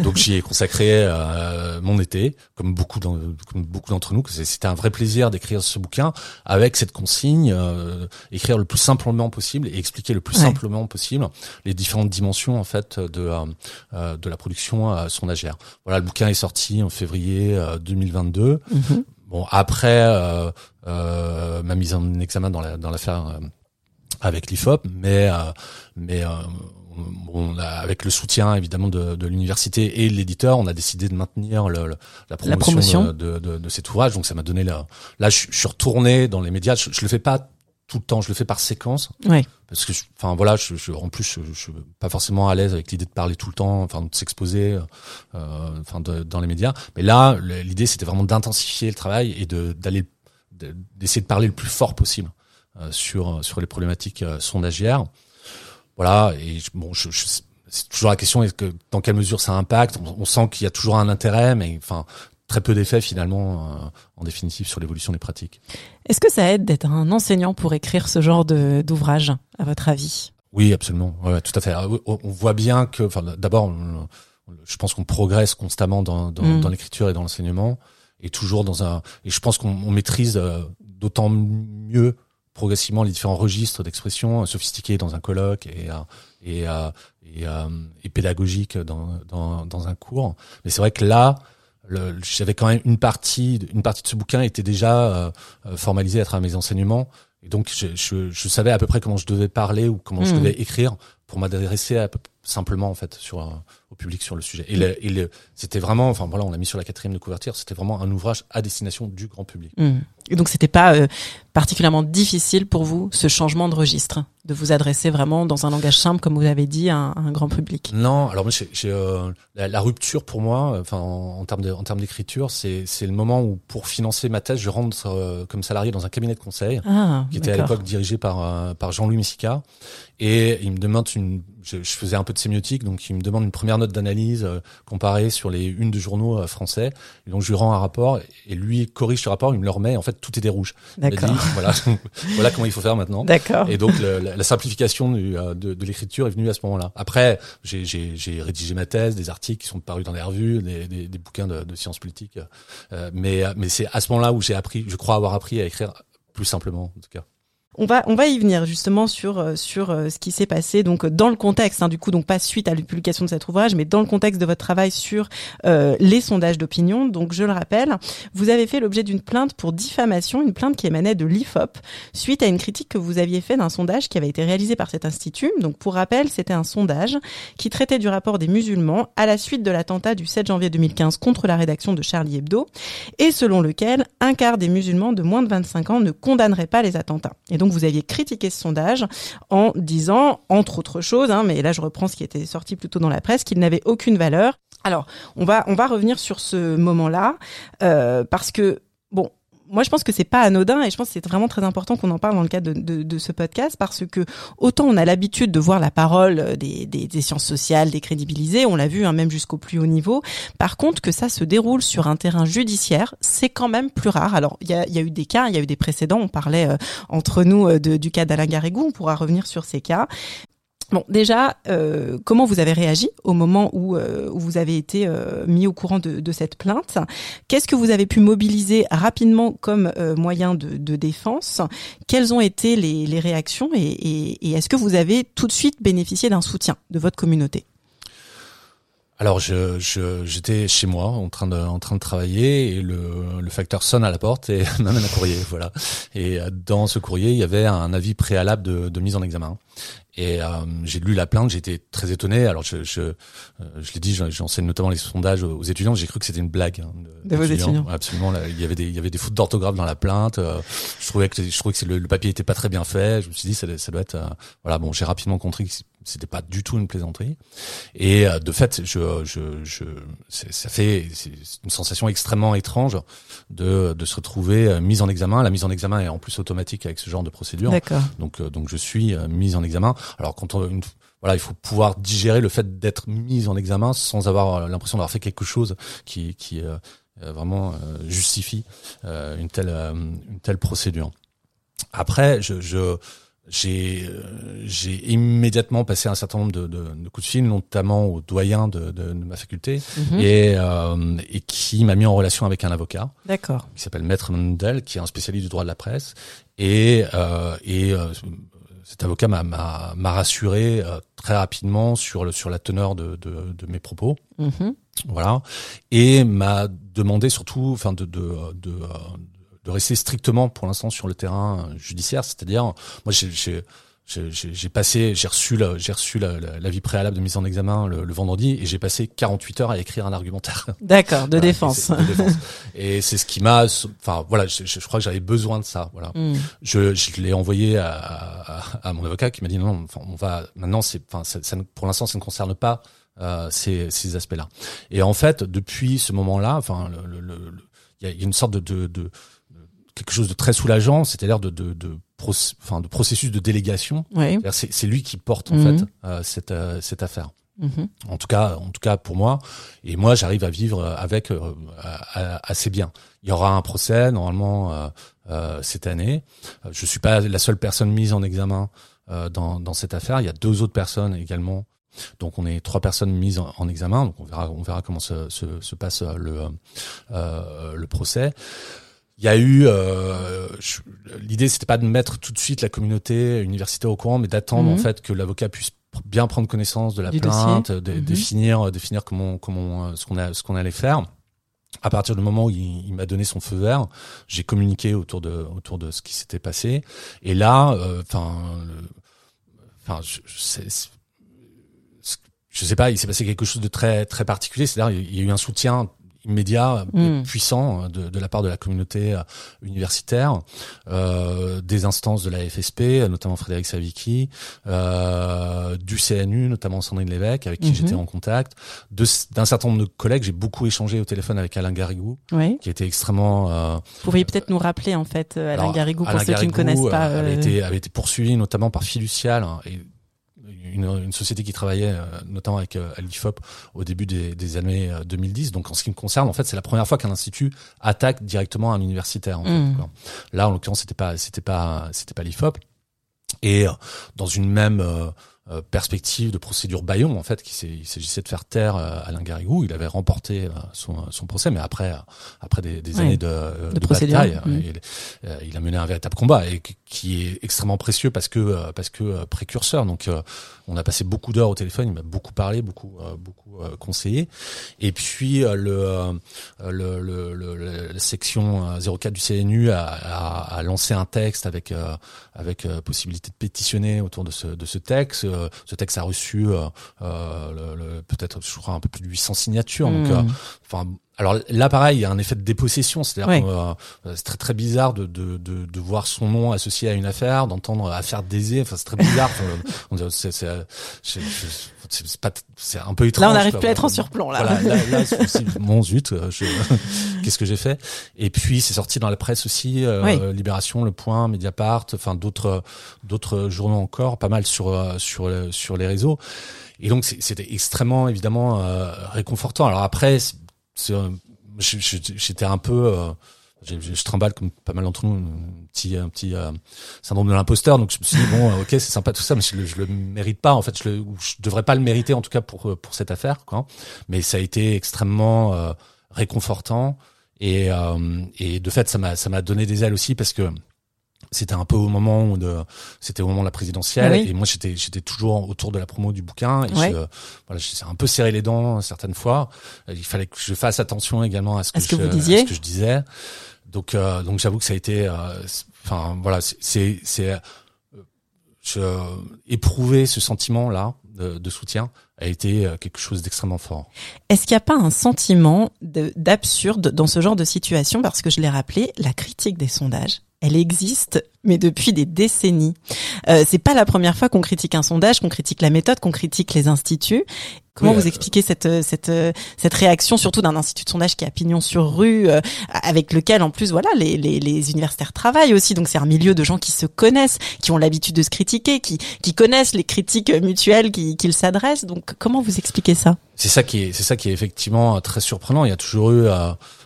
donc j'y ai [LAUGHS] consacré euh, mon été comme beaucoup comme beaucoup d'entre nous c'était un vrai plaisir d'écrire ce bouquin avec cette consigne écrire le plus simplement possible et expliquer le plus simplement possible les différentes dimensions en fait de de la production sondagère voilà le bouquin est sorti en février février 2022. Euh, mhm. Bon, après euh, euh, ma mise en examen dans la dans l'affaire avec l'IFOP, mais mais Bon, avec le soutien évidemment de, de l'université et de l'éditeur, on a décidé de maintenir le, la, promotion De, de, de, cet ouvrage. Donc ça m'a donné là. Là, je, suis retourné dans les médias. Je, je le fais pas tout le temps, je le fais par séquence. Oui. Parce que, enfin voilà, je, je, en plus, je, je suis pas forcément à l'aise avec l'idée de parler tout le temps, enfin de s'exposer, euh, enfin dans les médias. Mais là, l'idée c'était vraiment d'intensifier le travail et de d'aller d'essayer de parler le plus fort possible euh, sur sur les problématiques euh, sondagières. Voilà. Et bon, je, c'est toujours la question est que dans quelle mesure ça impacte? On, on sent qu'il y a toujours un intérêt, mais enfin très peu d'effets finalement euh, en définitive sur l'évolution des pratiques. Est-ce que ça aide d'être un enseignant pour écrire ce genre d'ouvrage, à votre avis? Oui, absolument. Ouais, tout à fait. On voit bien que, enfin, d'abord, je pense qu'on progresse constamment dans, dans, mm. dans l'écriture et dans l'enseignement, et toujours dans un. Et je pense qu'on maîtrise euh, d'autant mieux progressivement les différents registres d'expression sophistiqués dans un colloque et et, et, et, pédagogique dans, dans, dans un cours. Mais c'est vrai que là, j'avais quand même une partie, une partie de ce bouquin était déjà euh, euh, formalisée à travers mes enseignements. Et donc, je, je, je, savais à peu près comment je devais parler ou comment je hmm. devais écrire pour m'adresser simplement en fait sur euh, au public sur le sujet. Et, le, et le, c'était vraiment, enfin voilà, on l'a mis sur la quatrième de couverture. C'était vraiment un ouvrage à destination du grand public. Hmm. Et donc, c'était pas particulièrement difficile pour vous ce changement de registre, de vous adresser vraiment dans un langage simple, comme vous avez dit, à un, grand public? Non, alors moi, j'ai, euh, la, rupture pour moi, enfin en, termes de, en termes d'écriture, c'est c'est le moment où pour financer ma thèse, je rentre euh, comme salarié dans un cabinet de conseil ah, qui était à l'époque dirigé par euh, par Jean-Louis Messica, et il me demande une, je, je, faisais un peu de sémiotique, donc il me demande une première note d'analyse comparée sur les unes de journaux français, et donc je lui rends un rapport et lui corrige ce rapport, il me le remet, en fait tout est des rouges. D'accord voilà, [LAUGHS] voilà comment il faut faire maintenant. D'accord. Et donc la, simplification euh, de, de l'écriture est venue à ce moment-là. Après, j'ai rédigé ma thèse, des articles qui sont parus dans les revues, des, des, des bouquins de, de, sciences politiques. Euh, mais mais c'est à ce moment-là où j'ai appris, je crois avoir appris à écrire plus simplement en tout cas. On va on va y venir justement sur euh, sur euh, ce qui s'est passé donc dans le contexte hein, du coup donc pas suite à la publication de cet ouvrage mais dans le contexte de votre travail sur euh, les sondages d'opinion. Donc je le rappelle vous avez fait l'objet d'une plainte pour diffamation une plainte qui émanait de l'IFOP suite à une critique que vous aviez fait d'un sondage qui avait été réalisé par cet institut. Donc pour rappel c'était un sondage qui traitait du rapport des musulmans à la suite de l'attentat du 7 janvier 2015 contre la rédaction de Charlie Hebdo et selon lequel un quart des musulmans de moins de 25 ans ne condamneraient pas les attentats vous aviez critiqué ce sondage en disant, entre autres choses, hein, mais là je reprends ce qui était sorti plutôt dans la presse, qu'il n'avait aucune valeur. Alors, on va on va revenir sur ce moment-là euh, parce que bon, moi, je pense que c'est pas anodin et je pense que c'est vraiment très important qu'on en parle dans le cadre de, ce podcast parce que autant on a l'habitude de voir la parole des, des, sciences sociales décrédibilisées, on l'a vu hein, même jusqu'au plus haut niveau. Par contre, que ça se déroule sur un terrain judiciaire, c'est quand même plus rare. Alors, il y a, y a, eu des cas, il y a eu des précédents. On parlait euh, entre nous euh, de, du cas d'Alain Garrigou. On pourra revenir sur ces cas. Bon, déjà, euh, comment vous avez réagi au moment où, euh, vous avez été euh, mis au courant de, cette plainte? Qu'est-ce que vous avez pu mobiliser rapidement comme moyen de, défense? Quelles ont été les, réactions et est-ce que vous avez tout de suite bénéficié d'un soutien de votre communauté? Alors je j'étais chez moi en train de en train de travailler et le, le facteur sonne à la porte et [LAUGHS] m'amène un courrier voilà et dans ce courrier il y avait un avis préalable de, de mise en examen et euh, j'ai lu la plainte, j'étais très étonné. Alors je, je, euh, je l'ai dit, j'enseigne notamment les sondages aux étudiants. J'ai cru que c'était une blague. Hein, de, vos étudiants. Absolument. il y avait des, il y avait des fautes d'orthographe dans la plainte. Euh, je trouvais que, je trouvais que le, le, papier était pas très bien fait. Je me suis dit, ça, ça doit être, voilà. Bon, j'ai rapidement compris que c'était pas du tout une plaisanterie. Et de fait, je, je, je ça fait une sensation extrêmement étrange de, de se retrouver mise en examen. La mise en examen est en plus automatique avec ce genre de procédure. Donc, donc je suis mise en examen. Alors quand on, une, voilà, il faut pouvoir digérer le fait d'être mis en examen sans avoir l'impression d'avoir fait quelque chose qui, qui euh, euh vraiment euh, justifie euh, une telle une telle procédure. Après, je, je j'ai j'ai immédiatement passé un certain nombre de, de, de, coups de fil, notamment au doyen de, de, ma faculté, mhm. et, euh, et qui m'a mis en relation avec un avocat, d'accord, qui s'appelle Maître Mendel, qui est un spécialiste du droit de la presse, et euh, et cet avocat m'a rassuré euh, très rapidement sur le sur la teneur de, de, de mes propos. Mm-hmm. Voilà, et m'a demandé surtout, enfin, de, de, de, de rester strictement pour l'instant sur le terrain judiciaire, c'est-à-dire, moi, j'ai j'ai passé, j'ai reçu la, j'ai reçu l'avis la, préalable de mise en examen le, le vendredi et j'ai passé 48 heures à écrire un argumentaire. [LAUGHS] D'accord, de, défense. Et c'est ce qui m'a, enfin voilà, je, je, crois que j'avais besoin de ça. Voilà, mm. je, je l'ai envoyé à, à, à, mon avocat qui m'a dit non, enfin on va maintenant, c'est, enfin ça, ça, pour l'instant ça ne concerne pas euh, ces, ces aspects-là. Et en fait, depuis ce moment-là, enfin le, le, il y a une sorte de, de, de quelque chose de très soulageant, c'est-à-dire de, de, de, enfin, de processus de délégation. C'est lui qui porte en mhm. fait euh, cette, euh, cette affaire. Mhm. En tout cas, en tout cas pour moi. Et moi, j'arrive à vivre avec euh, assez bien. Il y aura un procès normalement cette année. Je suis pas la seule personne mise en examen dans, dans cette affaire. Il y a deux autres personnes également donc on est trois personnes mises en, examen. Donc on verra, on verra comment se, se, se passe le, euh, le procès. Il y a eu euh, l'idée c'était pas de mettre tout de suite la communauté universitaire au courant mais d'attendre en mhm. fait que l'avocat puisse bien prendre connaissance de la plainte, de, mhm. définir définir comment comment euh, ce qu'on a ce qu'on allait faire. À partir du moment où il, m'a donné son feu vert, j'ai communiqué autour de autour de ce qui s'était passé et là euh, enfin enfin je, je, je sais pas, il s'est passé quelque chose de très très particulier, c'est-à-dire il y a eu un soutien immédiat mm. puissant de, de, la part de la communauté euh, universitaire, euh, des instances de la FSP, notamment Frédéric Savicki, euh, du CNU, notamment Sandrine Lévesque, avec qui mm-hmm. j'étais en contact, d'un certain nombre de collègues. J'ai beaucoup échangé au téléphone avec Alain Garrigou, qui était extrêmement... Euh, Vous pourriez peut-être nous rappeler en fait Alain Garrigou pour ceux qui ne connaissent pas. Euh, avait, été, avait été poursuivi notamment par Fiducial hein, et une, une, société qui travaillait euh, notamment avec euh, l'IFOP au début des, des, années 2010. Euh, Donc en ce qui me concerne, en fait, c'est la première fois qu'un institut attaque directement un universitaire. En fait, mmh. Là, en l'occurrence, c'était pas, c'était pas, c'était pas l'IFOP. Et dans une même euh, perspective de procédure Bayon en fait, qu'il s'agissait de faire taire euh, Alain Garrigou. Il avait remporté euh, son, son procès, mais après après des, des années de, de, bataille, mmh. il, il, a mené un véritable combat et qui est extrêmement précieux parce que parce que précurseur. Donc on a passé beaucoup d'heures au téléphone, il m'a beaucoup parlé, beaucoup beaucoup conseillé. Et puis le, le, le, la section 04 du CNU a, a, a lancé un texte avec avec possibilité de pétitionner autour de ce de ce texte euh, ce texte a reçu euh, euh, peut-être je crois un peu plus de 800 signatures. Donc, enfin alors là, pareil, il y a un effet de dépossession, c'est-à-dire que c'est très très bizarre de, de, de, de, voir son nom associé à une affaire, d'entendre affaire d'Aisé. Enfin, c'est très bizarre. c'est c'est un peu étrange. Là, on n'arrive plus à être en surplomb. Là, voilà, là, là [LAUGHS] mon zut, [LAUGHS] qu'est-ce que j'ai fait? Et puis c'est sorti dans la presse aussi, Libération, Le Point, Mediapart, enfin d'autres d'autres journaux encore, pas mal sur sur sur les réseaux. Et donc c'était extrêmement évidemment réconfortant. Alors après, j'étais un peu, euh, je, je trimballe comme pas mal d'entre nous un petit un petit euh, syndrome de l'imposteur. Donc je me suis dit bon ok c'est sympa tout ça mais je, le, je le mérite pas en fait. Je le je devrais pas le mériter en tout cas pour pour cette affaire quoi. Mais ça a été extrêmement euh, réconfortant. Et euh, et de fait ça m'a ça m'a donné des ailes aussi parce que c'était un peu au moment de c'était au moment de la présidentielle et moi j'étais j'étais toujours autour de la promo du bouquin et je, voilà j'ai un peu serré les dents certaines fois. Il fallait que je fasse attention également à ce que, je, vous disiez à ce que je disais. Donc euh, donc j'avoue que ça a été euh, enfin voilà c'est c'est je éprouver ce sentiment là de, de, soutien a été quelque chose d'extrêmement fort. Est-ce qu'il n'y a pas un sentiment d'absurde dans ce genre de situation? Parce que je l'ai rappelé, la critique des sondages elle existe, mais depuis des décennies. Euh, c'est pas la première fois qu'on critique un sondage, qu'on critique la méthode, qu'on critique les instituts. Comment vous euh, expliquez cette euh, cette euh, cette réaction, surtout d'un institut de sondage qui a pignon sur rue, avec lequel en plus voilà les, les, les universitaires travaillent aussi. Donc c'est un milieu de gens qui se connaissent, qui ont l'habitude de se critiquer, qui qui connaissent les critiques mutuelles qu'ils s'adressent. Donc comment vous expliquez ça? C'est ça qui est c'est ça qui est effectivement très surprenant. Il y a toujours eu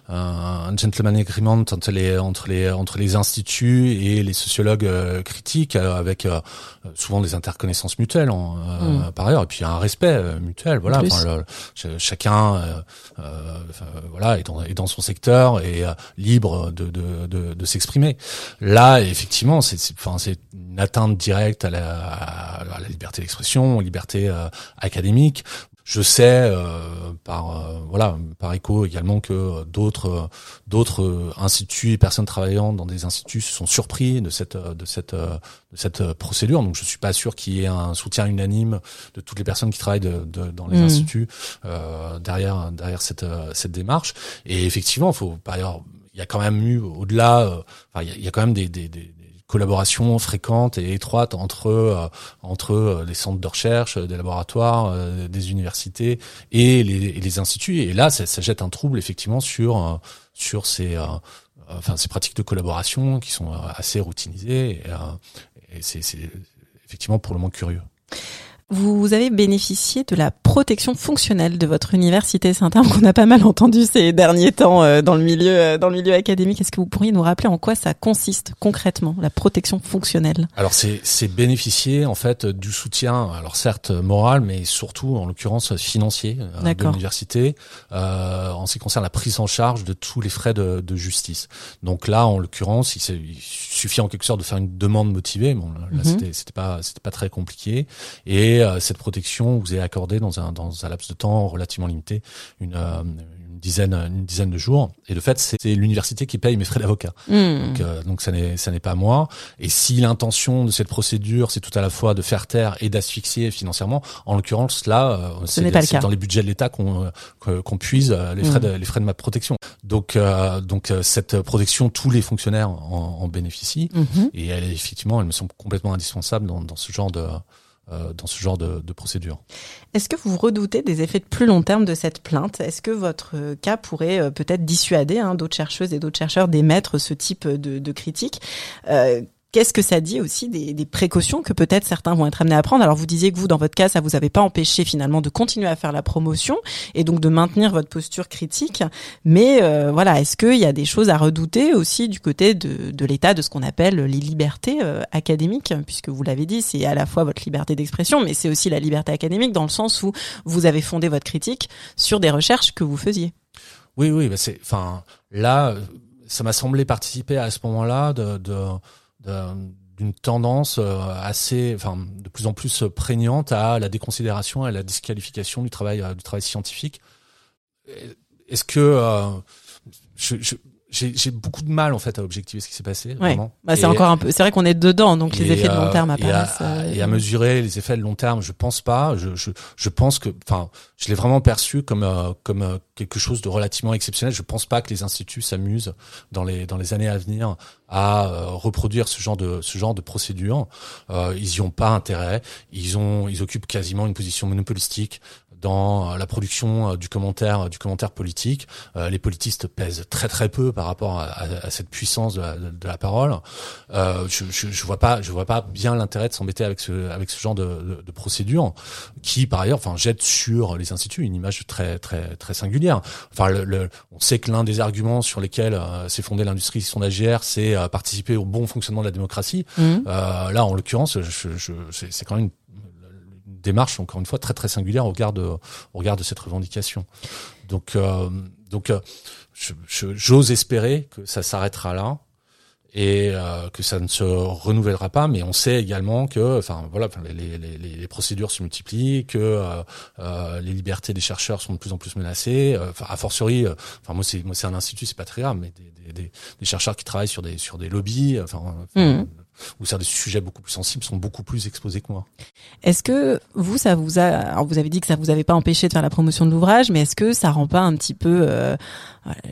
un gentleman agreement entre les entre les entre les instituts et les sociologues euh, critiques euh, avec euh, souvent des interconnaissances mutuelles en, mm. par ailleurs et puis un respect mutuel voilà enfin, chacun voilà est dans, est dans son secteur et libre de de, de, de s'exprimer. Là effectivement c'est enfin c'est une atteinte directe à la, à la liberté d'expression liberté académique je sais euh, par euh, voilà par écho également que d'autres d'autres instituts et personnes travaillant dans des instituts se sont surpris de cette de cette de cette procédure. Donc je suis pas sûr qu'il y ait un soutien unanime de toutes les personnes qui travaillent de, de, dans les mmh. instituts euh, derrière derrière cette cette démarche. Et effectivement, faut par ailleurs il y a quand même eu au-delà, enfin il y a, quand même des, des, des collaboration fréquente et étroite entre euh, entre euh, les centres de recherche, des laboratoires, euh, des universités et les, les, instituts. Et là, ça, ça, jette un trouble effectivement sur sur ces enfin ces pratiques de collaboration qui sont assez routinisées et, et c'est effectivement pour le moins curieux. Vous avez bénéficié de la protection fonctionnelle de votre université. C'est un terme qu'on a pas mal entendu ces derniers temps euh, dans le milieu euh, dans le milieu académique. Est-ce que vous pourriez nous rappeler en quoi ça consiste concrètement la protection fonctionnelle? Alors c'est bénéficier en fait du soutien, alors certes moral, mais surtout en l'occurrence financier euh, de l'université euh, en ce qui concerne la prise en charge de tous les frais de, de justice. Donc là, en l'occurrence, il, il, suffit en quelque sorte de faire une demande motivée. Bon, là, mm c'était c'était pas c'était pas très compliqué et et euh, cette protection vous est accordée dans un, dans un laps de temps relativement limité, une, euh, une dizaine, une dizaine de jours. Et de fait, c'est l'université qui paye mes frais d'avocat. Hmm. Donc, euh, donc ça n'est, ça n'est pas moi. Et si l'intention de cette procédure, c'est tout à la fois de faire taire et d'asphyxier financièrement, en l'occurrence là, c'est dans les budgets de l'État qu'on qu'on puise les frais de, hmm. les frais de ma protection. Donc, donc cette protection, tous les fonctionnaires en, en bénéficient. Mhm. Et elle est effectivement, elle me semble complètement indispensable dans, dans ce genre de euh, dans ce genre de, procédure. Est-ce que vous redoutez des effets de plus long terme de cette plainte? Est-ce que votre cas pourrait euh, peut-être dissuader hein, d'autres chercheuses et d'autres chercheurs d'émettre ce type de, de critique? Euh, Qu'est-ce que ça dit aussi des, des précautions que peut-être certains vont être amenés à prendre? Alors vous disiez que vous, dans votre cas, ça vous avait pas empêché finalement de continuer à faire la promotion et donc de maintenir votre posture critique. Mais euh, voilà, est-ce qu'il y a des choses à redouter aussi du côté de, de l'État, de ce qu'on appelle les libertés euh, académiques, puisque vous l'avez dit, c'est à la fois votre liberté d'expression, mais c'est aussi la liberté académique dans le sens où vous avez fondé votre critique sur des recherches que vous faisiez. Oui, oui, bah c'est, enfin, là, ça m'a semblé participer à ce moment-là de, de d'une tendance euh, assez, enfin, de plus en plus prégnante à la déconsidération, à la disqualification du travail, euh, du travail scientifique. Est-ce que euh, je, je j'ai beaucoup de mal en fait à objectiver ce qui s'est passé. Vraiment. Bah, c'est encore un peu. C'est vrai qu'on est dedans, donc les effets de long terme apparaissent. Et à, et à, mesurer les effets de long terme, je pense pas. Je je, je pense que, enfin, je l'ai vraiment perçu comme comme quelque chose de relativement exceptionnel. Je pense pas que les instituts s'amusent dans les dans les années à venir à euh, reproduire ce genre de ce genre de procédure. Euh, ils y ont pas intérêt. Ils ont ils occupent quasiment une position monopolistique dans la production du commentaire du commentaire politique. les politistes pèsent très très peu par rapport à, à, cette puissance de la, de la parole. je, je, je vois pas je vois pas bien l'intérêt de s'embêter avec ce avec ce genre de, de, de, procédure qui par ailleurs enfin jette sur les instituts une image très très très singulière. Enfin le, on sait que l'un des arguments sur lesquels s'est fondée l'industrie sondagière c'est participer au bon fonctionnement de la démocratie. Mmh. Euh, là, en l'occurrence, je, je, c'est quand même une, démarche, encore une fois, très très singulière au regard de, au regard de cette revendication. Donc, euh, donc, euh, j'ose espérer que ça s'arrêtera là et euh, que ça ne se renouvellera pas. Mais on sait également que, enfin voilà, les, les, les procédures se multiplient, que euh, euh, les libertés des chercheurs sont de plus en plus menacées. Euh, enfin, a fortiori, euh, enfin moi c'est moi c'est un institut, c'est pas très grave, mais des, des, des, chercheurs qui travaillent sur des sur des lobbies, enfin. Mmh ou sur sujets beaucoup plus sensibles sont beaucoup plus exposés que moi. Est-ce que vous, ça vous a, alors vous avez dit que ça vous avait pas empêché de faire la promotion de l'ouvrage, mais est-ce que ça rend pas un petit peu, euh,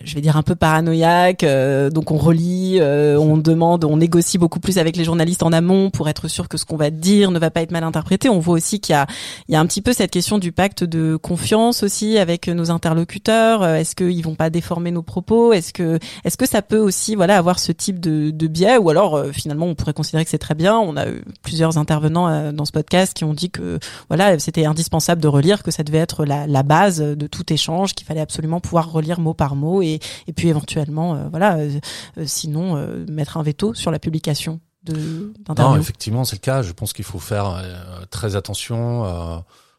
je vais dire un peu paranoïaque euh, Donc on relit, euh, on demande, on négocie beaucoup plus avec les journalistes en amont pour être sûr que ce qu'on va dire ne va pas être mal interprété. On voit aussi qu'il y a, il y a un petit peu cette question du pacte de confiance aussi avec nos interlocuteurs. Est-ce qu'ils vont pas déformer nos propos? Est-ce que, est-ce que ça peut aussi, voilà, avoir ce type de, de biais? Ou alors finalement on pourrait considérer que c'est très bien. On a eu plusieurs intervenants euh, dans ce podcast qui ont dit que voilà, c'était indispensable de relire, que ça devait être la, la base de tout échange, qu'il fallait absolument pouvoir relire mot par mot et, et puis éventuellement, euh, voilà, euh, sinon mettre un veto sur la publication de Non, effectivement, c'est le cas. Je pense qu'il faut faire très attention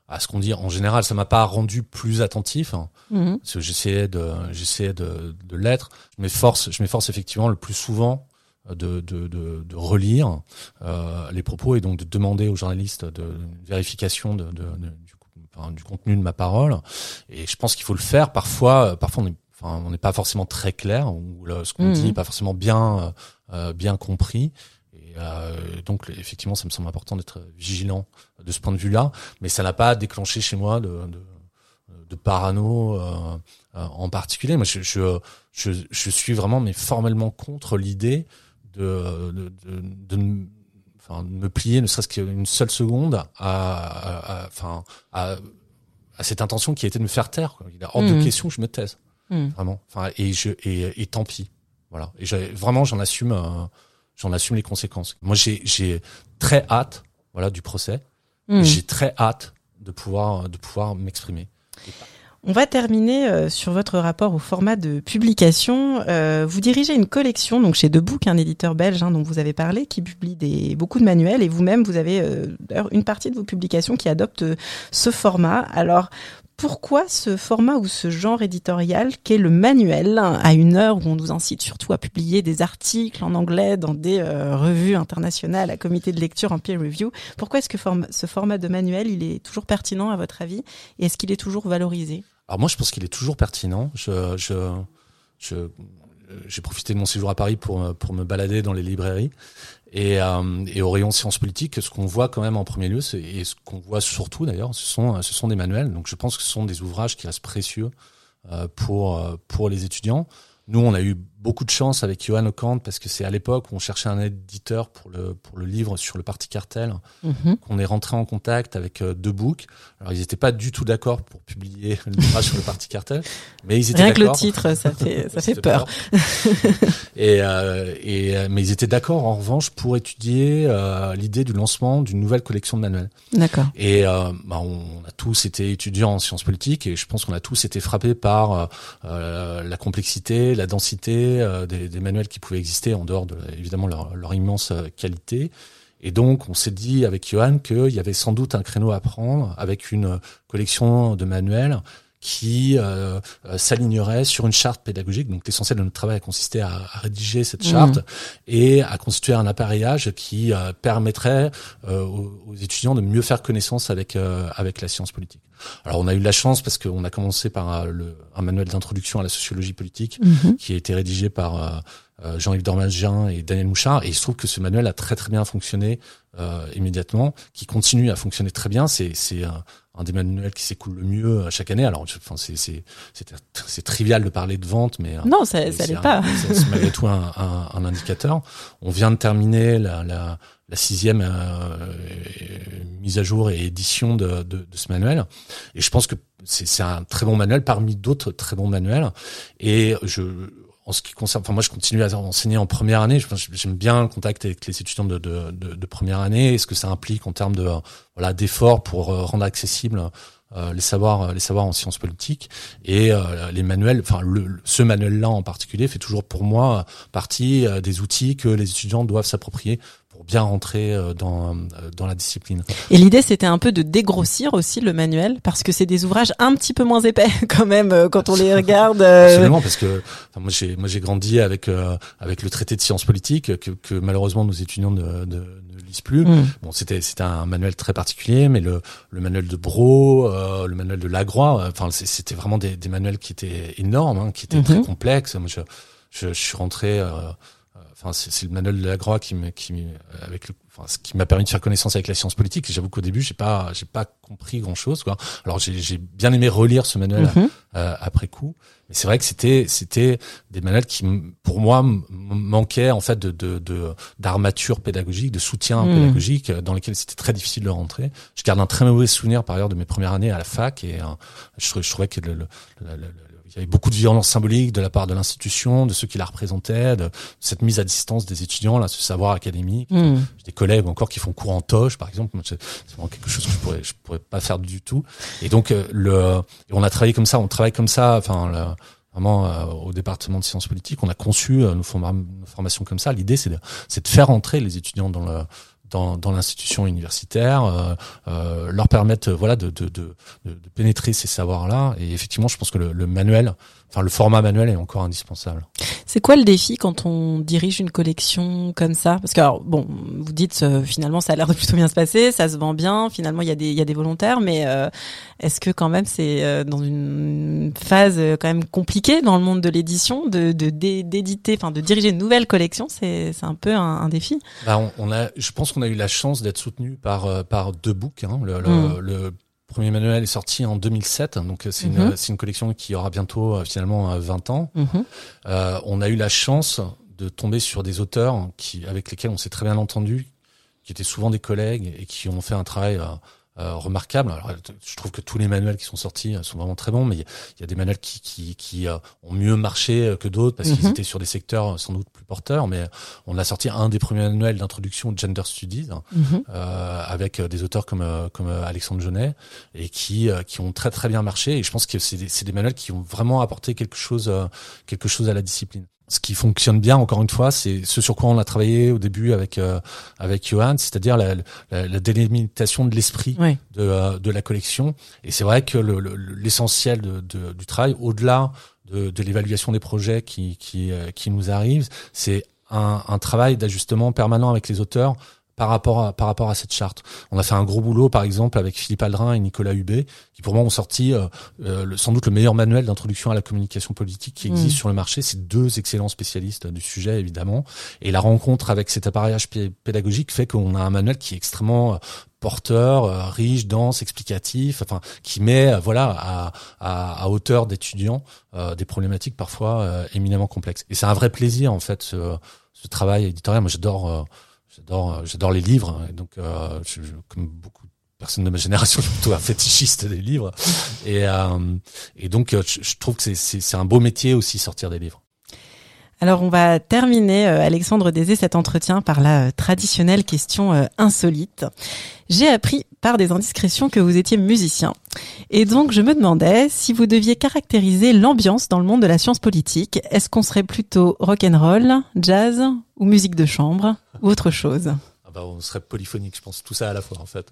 à ce qu'on dit. En général, ça m'a pas rendu plus attentif, hein, que j'essayais de, j'essayais de, de l'être. Je m'efforce, je m'efforce effectivement le plus souvent de, de, de, de relire euh, les propos et donc de demander aux journalistes de, vérification de, du, enfin, du, contenu de ma parole. Et je pense qu'il faut le faire. Parfois, parfois on n'est enfin, pas forcément très clair ou ce qu'on dit n'est pas forcément bien euh, bien compris. Et euh, donc effectivement, ça me semble important d'être vigilant de ce point de vue-là. Mais ça n'a pas déclenché chez moi de, de de parano euh, euh, en particulier. Moi, je, je, je, je, suis vraiment mais formellement contre l'idée de, de, de, de enfin, me plier, ne serait-ce qu'une seule seconde, à, enfin, à, à, cette intention qui a été de me faire taire. Quoi. Il est hors de mmh. question que je me taise, mmh. vraiment. Enfin, et je et, et tant pis, voilà. Et vraiment, j'en assume, euh, j'en assume les conséquences. Moi, j'ai j'ai très hâte, voilà, du procès. Mmh. J'ai très hâte de pouvoir de pouvoir m'exprimer. On va terminer euh, sur votre rapport au format de publication. Euh, vous dirigez une collection donc chez Debook, un éditeur belge hein, dont vous avez parlé, qui publie des, beaucoup de manuels et vous-même vous avez euh, une partie de vos publications qui adopte ce format. Alors pourquoi ce format ou ce genre éditorial qu'est le manuel? À une heure où on nous incite surtout à publier des articles en anglais dans des revues internationales à comité de lecture en peer review Pourquoi est-ce que ce format de manuel il est toujours pertinent à votre avis? Et est-ce qu'il est toujours valorisé? Alors moi, je pense qu'il est toujours pertinent. Je, je, je, j'ai profité de mon séjour à Paris pour pour me balader dans les librairies et, euh, et au rayon sciences politiques, ce qu'on voit quand même en premier lieu, et ce qu'on voit surtout d'ailleurs, ce sont ce sont des manuels. Donc je pense que ce sont des ouvrages qui restent précieux euh, pour euh, pour les étudiants. Nous, on a eu beaucoup de chance avec Johan Ocant parce que c'est à l'époque où on cherchait un éditeur pour le pour le livre sur le parti cartel mhm. qu'on est rentré en contact avec euh, deux books. Alors ils n'étaient pas du tout d'accord pour publier [LAUGHS] le livre sur le parti cartel, mais ils étaient Rien que le titre, ça fait [LAUGHS] ça fait peur. et euh, et euh, mais ils étaient d'accord en revanche pour étudier euh, l'idée du lancement d'une nouvelle collection de manuels. D'accord. Et euh, bah, on a tous été étudiants en sciences politiques et je pense qu'on a tous été frappés par la complexité, la densité euh, des, manuels qui pouvaient exister en dehors de évidemment leur, leur immense euh, qualité. Et donc, on s'est dit avec Johan qu'il y avait sans doute un créneau à prendre avec une collection de manuels qui euh, euh, s'alignerait sur une charte pédagogique. Donc l'essentiel de notre travail a consisté à, à rédiger cette charte mmh. et à constituer un appareillage qui euh, permettrait aux, aux, étudiants de mieux faire connaissance avec avec la science politique. Alors on a eu de la chance parce qu'on a commencé par le, un manuel d'introduction à la sociologie politique mmh. qui a été rédigé par Jean-Yves Dormagien et Daniel Mouchard et il se trouve que ce manuel a très très bien fonctionné euh, immédiatement, qui continue à fonctionner très bien. C'est c'est un des manuels qui s'écoule le mieux chaque année. Alors, enfin, c'est c'est c'est trivial de parler de vente, mais non, ça, ça l'est pas. C'est malgré tout un, un, un, indicateur. On vient de terminer la, la, la sixième euh, mise à jour et édition de, de, de, ce manuel, et je pense que c'est un très bon manuel parmi d'autres très bons manuels. Et je en ce qui concerne, enfin moi je continue à enseigner en première année. J'aime bien le contact avec les étudiants de, de, de, première année. Est-ce que ça implique en termes de voilà d'efforts pour euh, rendre accessible euh, les savoirs les savoirs en sciences politiques? Et euh, les manuels enfin le, ce manuel là en particulier fait toujours pour moi partie des outils que les étudiants doivent s'approprier pour bien rentrer euh, dans, euh, dans la discipline. Et l'idée, c'était un peu de dégrossir aussi le manuel, parce que c'est des ouvrages un petit peu moins épais [LAUGHS] quand même euh, quand on les regarde. Absolument, parce que moi j'ai moi j'ai grandi avec avec le traité de sciences politiques que, que malheureusement nos étudiants ne, ne, ne lisent plus. Mm. Bon, c'était c'était un manuel très particulier, mais le le manuel de Bro, le manuel de Lagroix, enfin c'était vraiment des, des manuels qui étaient énormes, hein, qui étaient très mm-hmm. complexes. Moi, je, je, je suis rentré Enfin, c'est le manuel de la Groix qui me, qui avec le, enfin, ce qui m'a permis de faire connaissance avec la science politique. J'avoue qu'au début, j'ai pas, j'ai pas compris grand chose, quoi. Alors, j'ai bien aimé relire ce manuel mhm. euh, après coup, mais c'est vrai que c'était, c'était des manuels qui, pour moi, manquaient en fait de, de, d'armature pédagogique, de soutien mhm. pédagogique, euh, dans lesquels c'était très difficile de rentrer. Je garde un très mauvais souvenir par ailleurs de mes premières années à la fac et euh, je, je, trouvais que le, le, le il y avait beaucoup de violence symbolique de la part de l'institution, de ceux qui la représentaient, de cette mise à distance des étudiants, là, ce savoir académique. Mm. J'ai des collègues encore qui font cours en toche, par exemple. C'est vraiment quelque chose que je pourrais, je pourrais pas faire du tout. Et donc, euh, le, on a travaillé comme ça, on travaille comme ça, enfin, vraiment euh, au département de sciences politiques, on a conçu euh, nos, formations comme ça. L'idée, c'est de, c'est de faire entrer les étudiants dans le dans, l'institution universitaire, euh, euh, leur permettre voilà de, de, de, pénétrer ces savoirs-là. Et effectivement, je pense que le manuel enfin le format manuel est encore indispensable. C'est quoi le défi quand on dirige une collection comme ça? Parce que alors, bon, vous dites euh, finalement ça a l'air de plutôt bien se passer, ça se vend bien, finalement il y a des il y a des volontaires, mais euh, est-ce que quand même c'est euh, dans une phase quand même compliquée dans le monde de l'édition de d'éditer, enfin de diriger une nouvelle collection, c'est c'est un peu un, défi. Bah on, on, a, je pense qu'on a eu la chance d'être soutenu par par deux books, hein, le, le, hmm. le premier manuel est sorti en 2007, donc euh, c'est une, mhm. une, collection qui aura bientôt euh, finalement 20 euh, ans. Mhm. euh, on a eu la chance de tomber sur des auteurs qui, avec lesquels on s'est très bien entendu, qui étaient souvent des collègues et qui ont fait un travail euh, remarquable. Alors, je trouve que tous les manuels qui sont sortis euh, sont vraiment très bons, mais il y, a des manuels qui, qui, qui euh, ont mieux marché que d'autres parce qu'ils mhm. étaient sur des secteurs sans doute plus porteurs. Mais on a sorti un des premiers manuels d'introduction de gender studies mhm. euh, avec des auteurs comme comme Alexandre Jeunet et qui qui ont très très bien marché. Et je pense que c'est des, des manuels qui ont vraiment apporté quelque chose quelque chose à la discipline ce qui fonctionne bien, encore une fois, c'est ce sur quoi on a travaillé au début avec euh, avec Johan, c'est-à-dire la, la, la, délimitation de l'esprit de, euh, de la collection. Et c'est vrai que l'essentiel le, de, du travail, au-delà de, de l'évaluation des projets qui qui, euh, qui nous arrivent, c'est un, un travail d'ajustement permanent avec les auteurs par rapport à par rapport à cette charte. On a fait un gros boulot par exemple avec Philippe Aldrin et Nicolas Hubé qui pour moi ont sorti euh, euh, le, sans doute le meilleur manuel d'introduction à la communication politique qui existe mm. sur le marché. C'est deux excellents spécialistes du sujet évidemment et la rencontre avec cet appareillage pédagogique fait qu'on a un manuel qui est extrêmement euh, porteur, riche, dense, explicatif, enfin qui met voilà à, à, à hauteur d'étudiants des problématiques parfois éminemment complexes. Et c'est un vrai plaisir en fait ce, ce travail éditorial. Moi j'adore J'adore, euh, j'adore les livres. Hein, donc, euh, je, comme beaucoup de personnes de ma génération, [LAUGHS] je suis plutôt un fétichiste des livres. Et, euh, et donc, euh, je, trouve que c'est, un beau métier aussi sortir des livres. Alors on va terminer, euh, Alexandre Désé, cet entretien par la traditionnelle question insolite. J'ai appris par des indiscrétions que vous étiez musicien. Et donc je me demandais si vous deviez caractériser l'ambiance dans le monde de la science politique. Est-ce qu'on serait plutôt rock'n'roll, jazz ou musique de chambre? Ou autre chose ah bah, On serait polyphonique, je pense, tout ça à la fois en fait.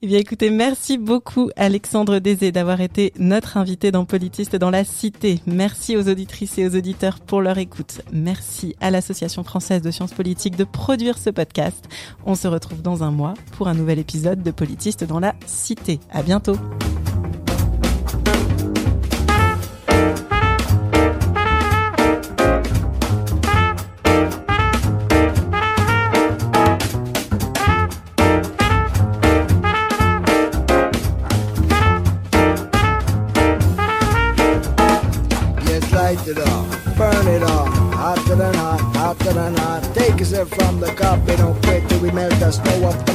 Eh bien écoutez, merci beaucoup Alexandre Désé d'avoir été notre invité dans Politiste dans la Cité. Merci aux auditrices et aux auditeurs pour leur écoute. Merci à l'Association française de sciences politiques de produire ce podcast. On se retrouve dans un mois pour un nouvel épisode de Politiste dans la Cité. À bientôt. just know I'm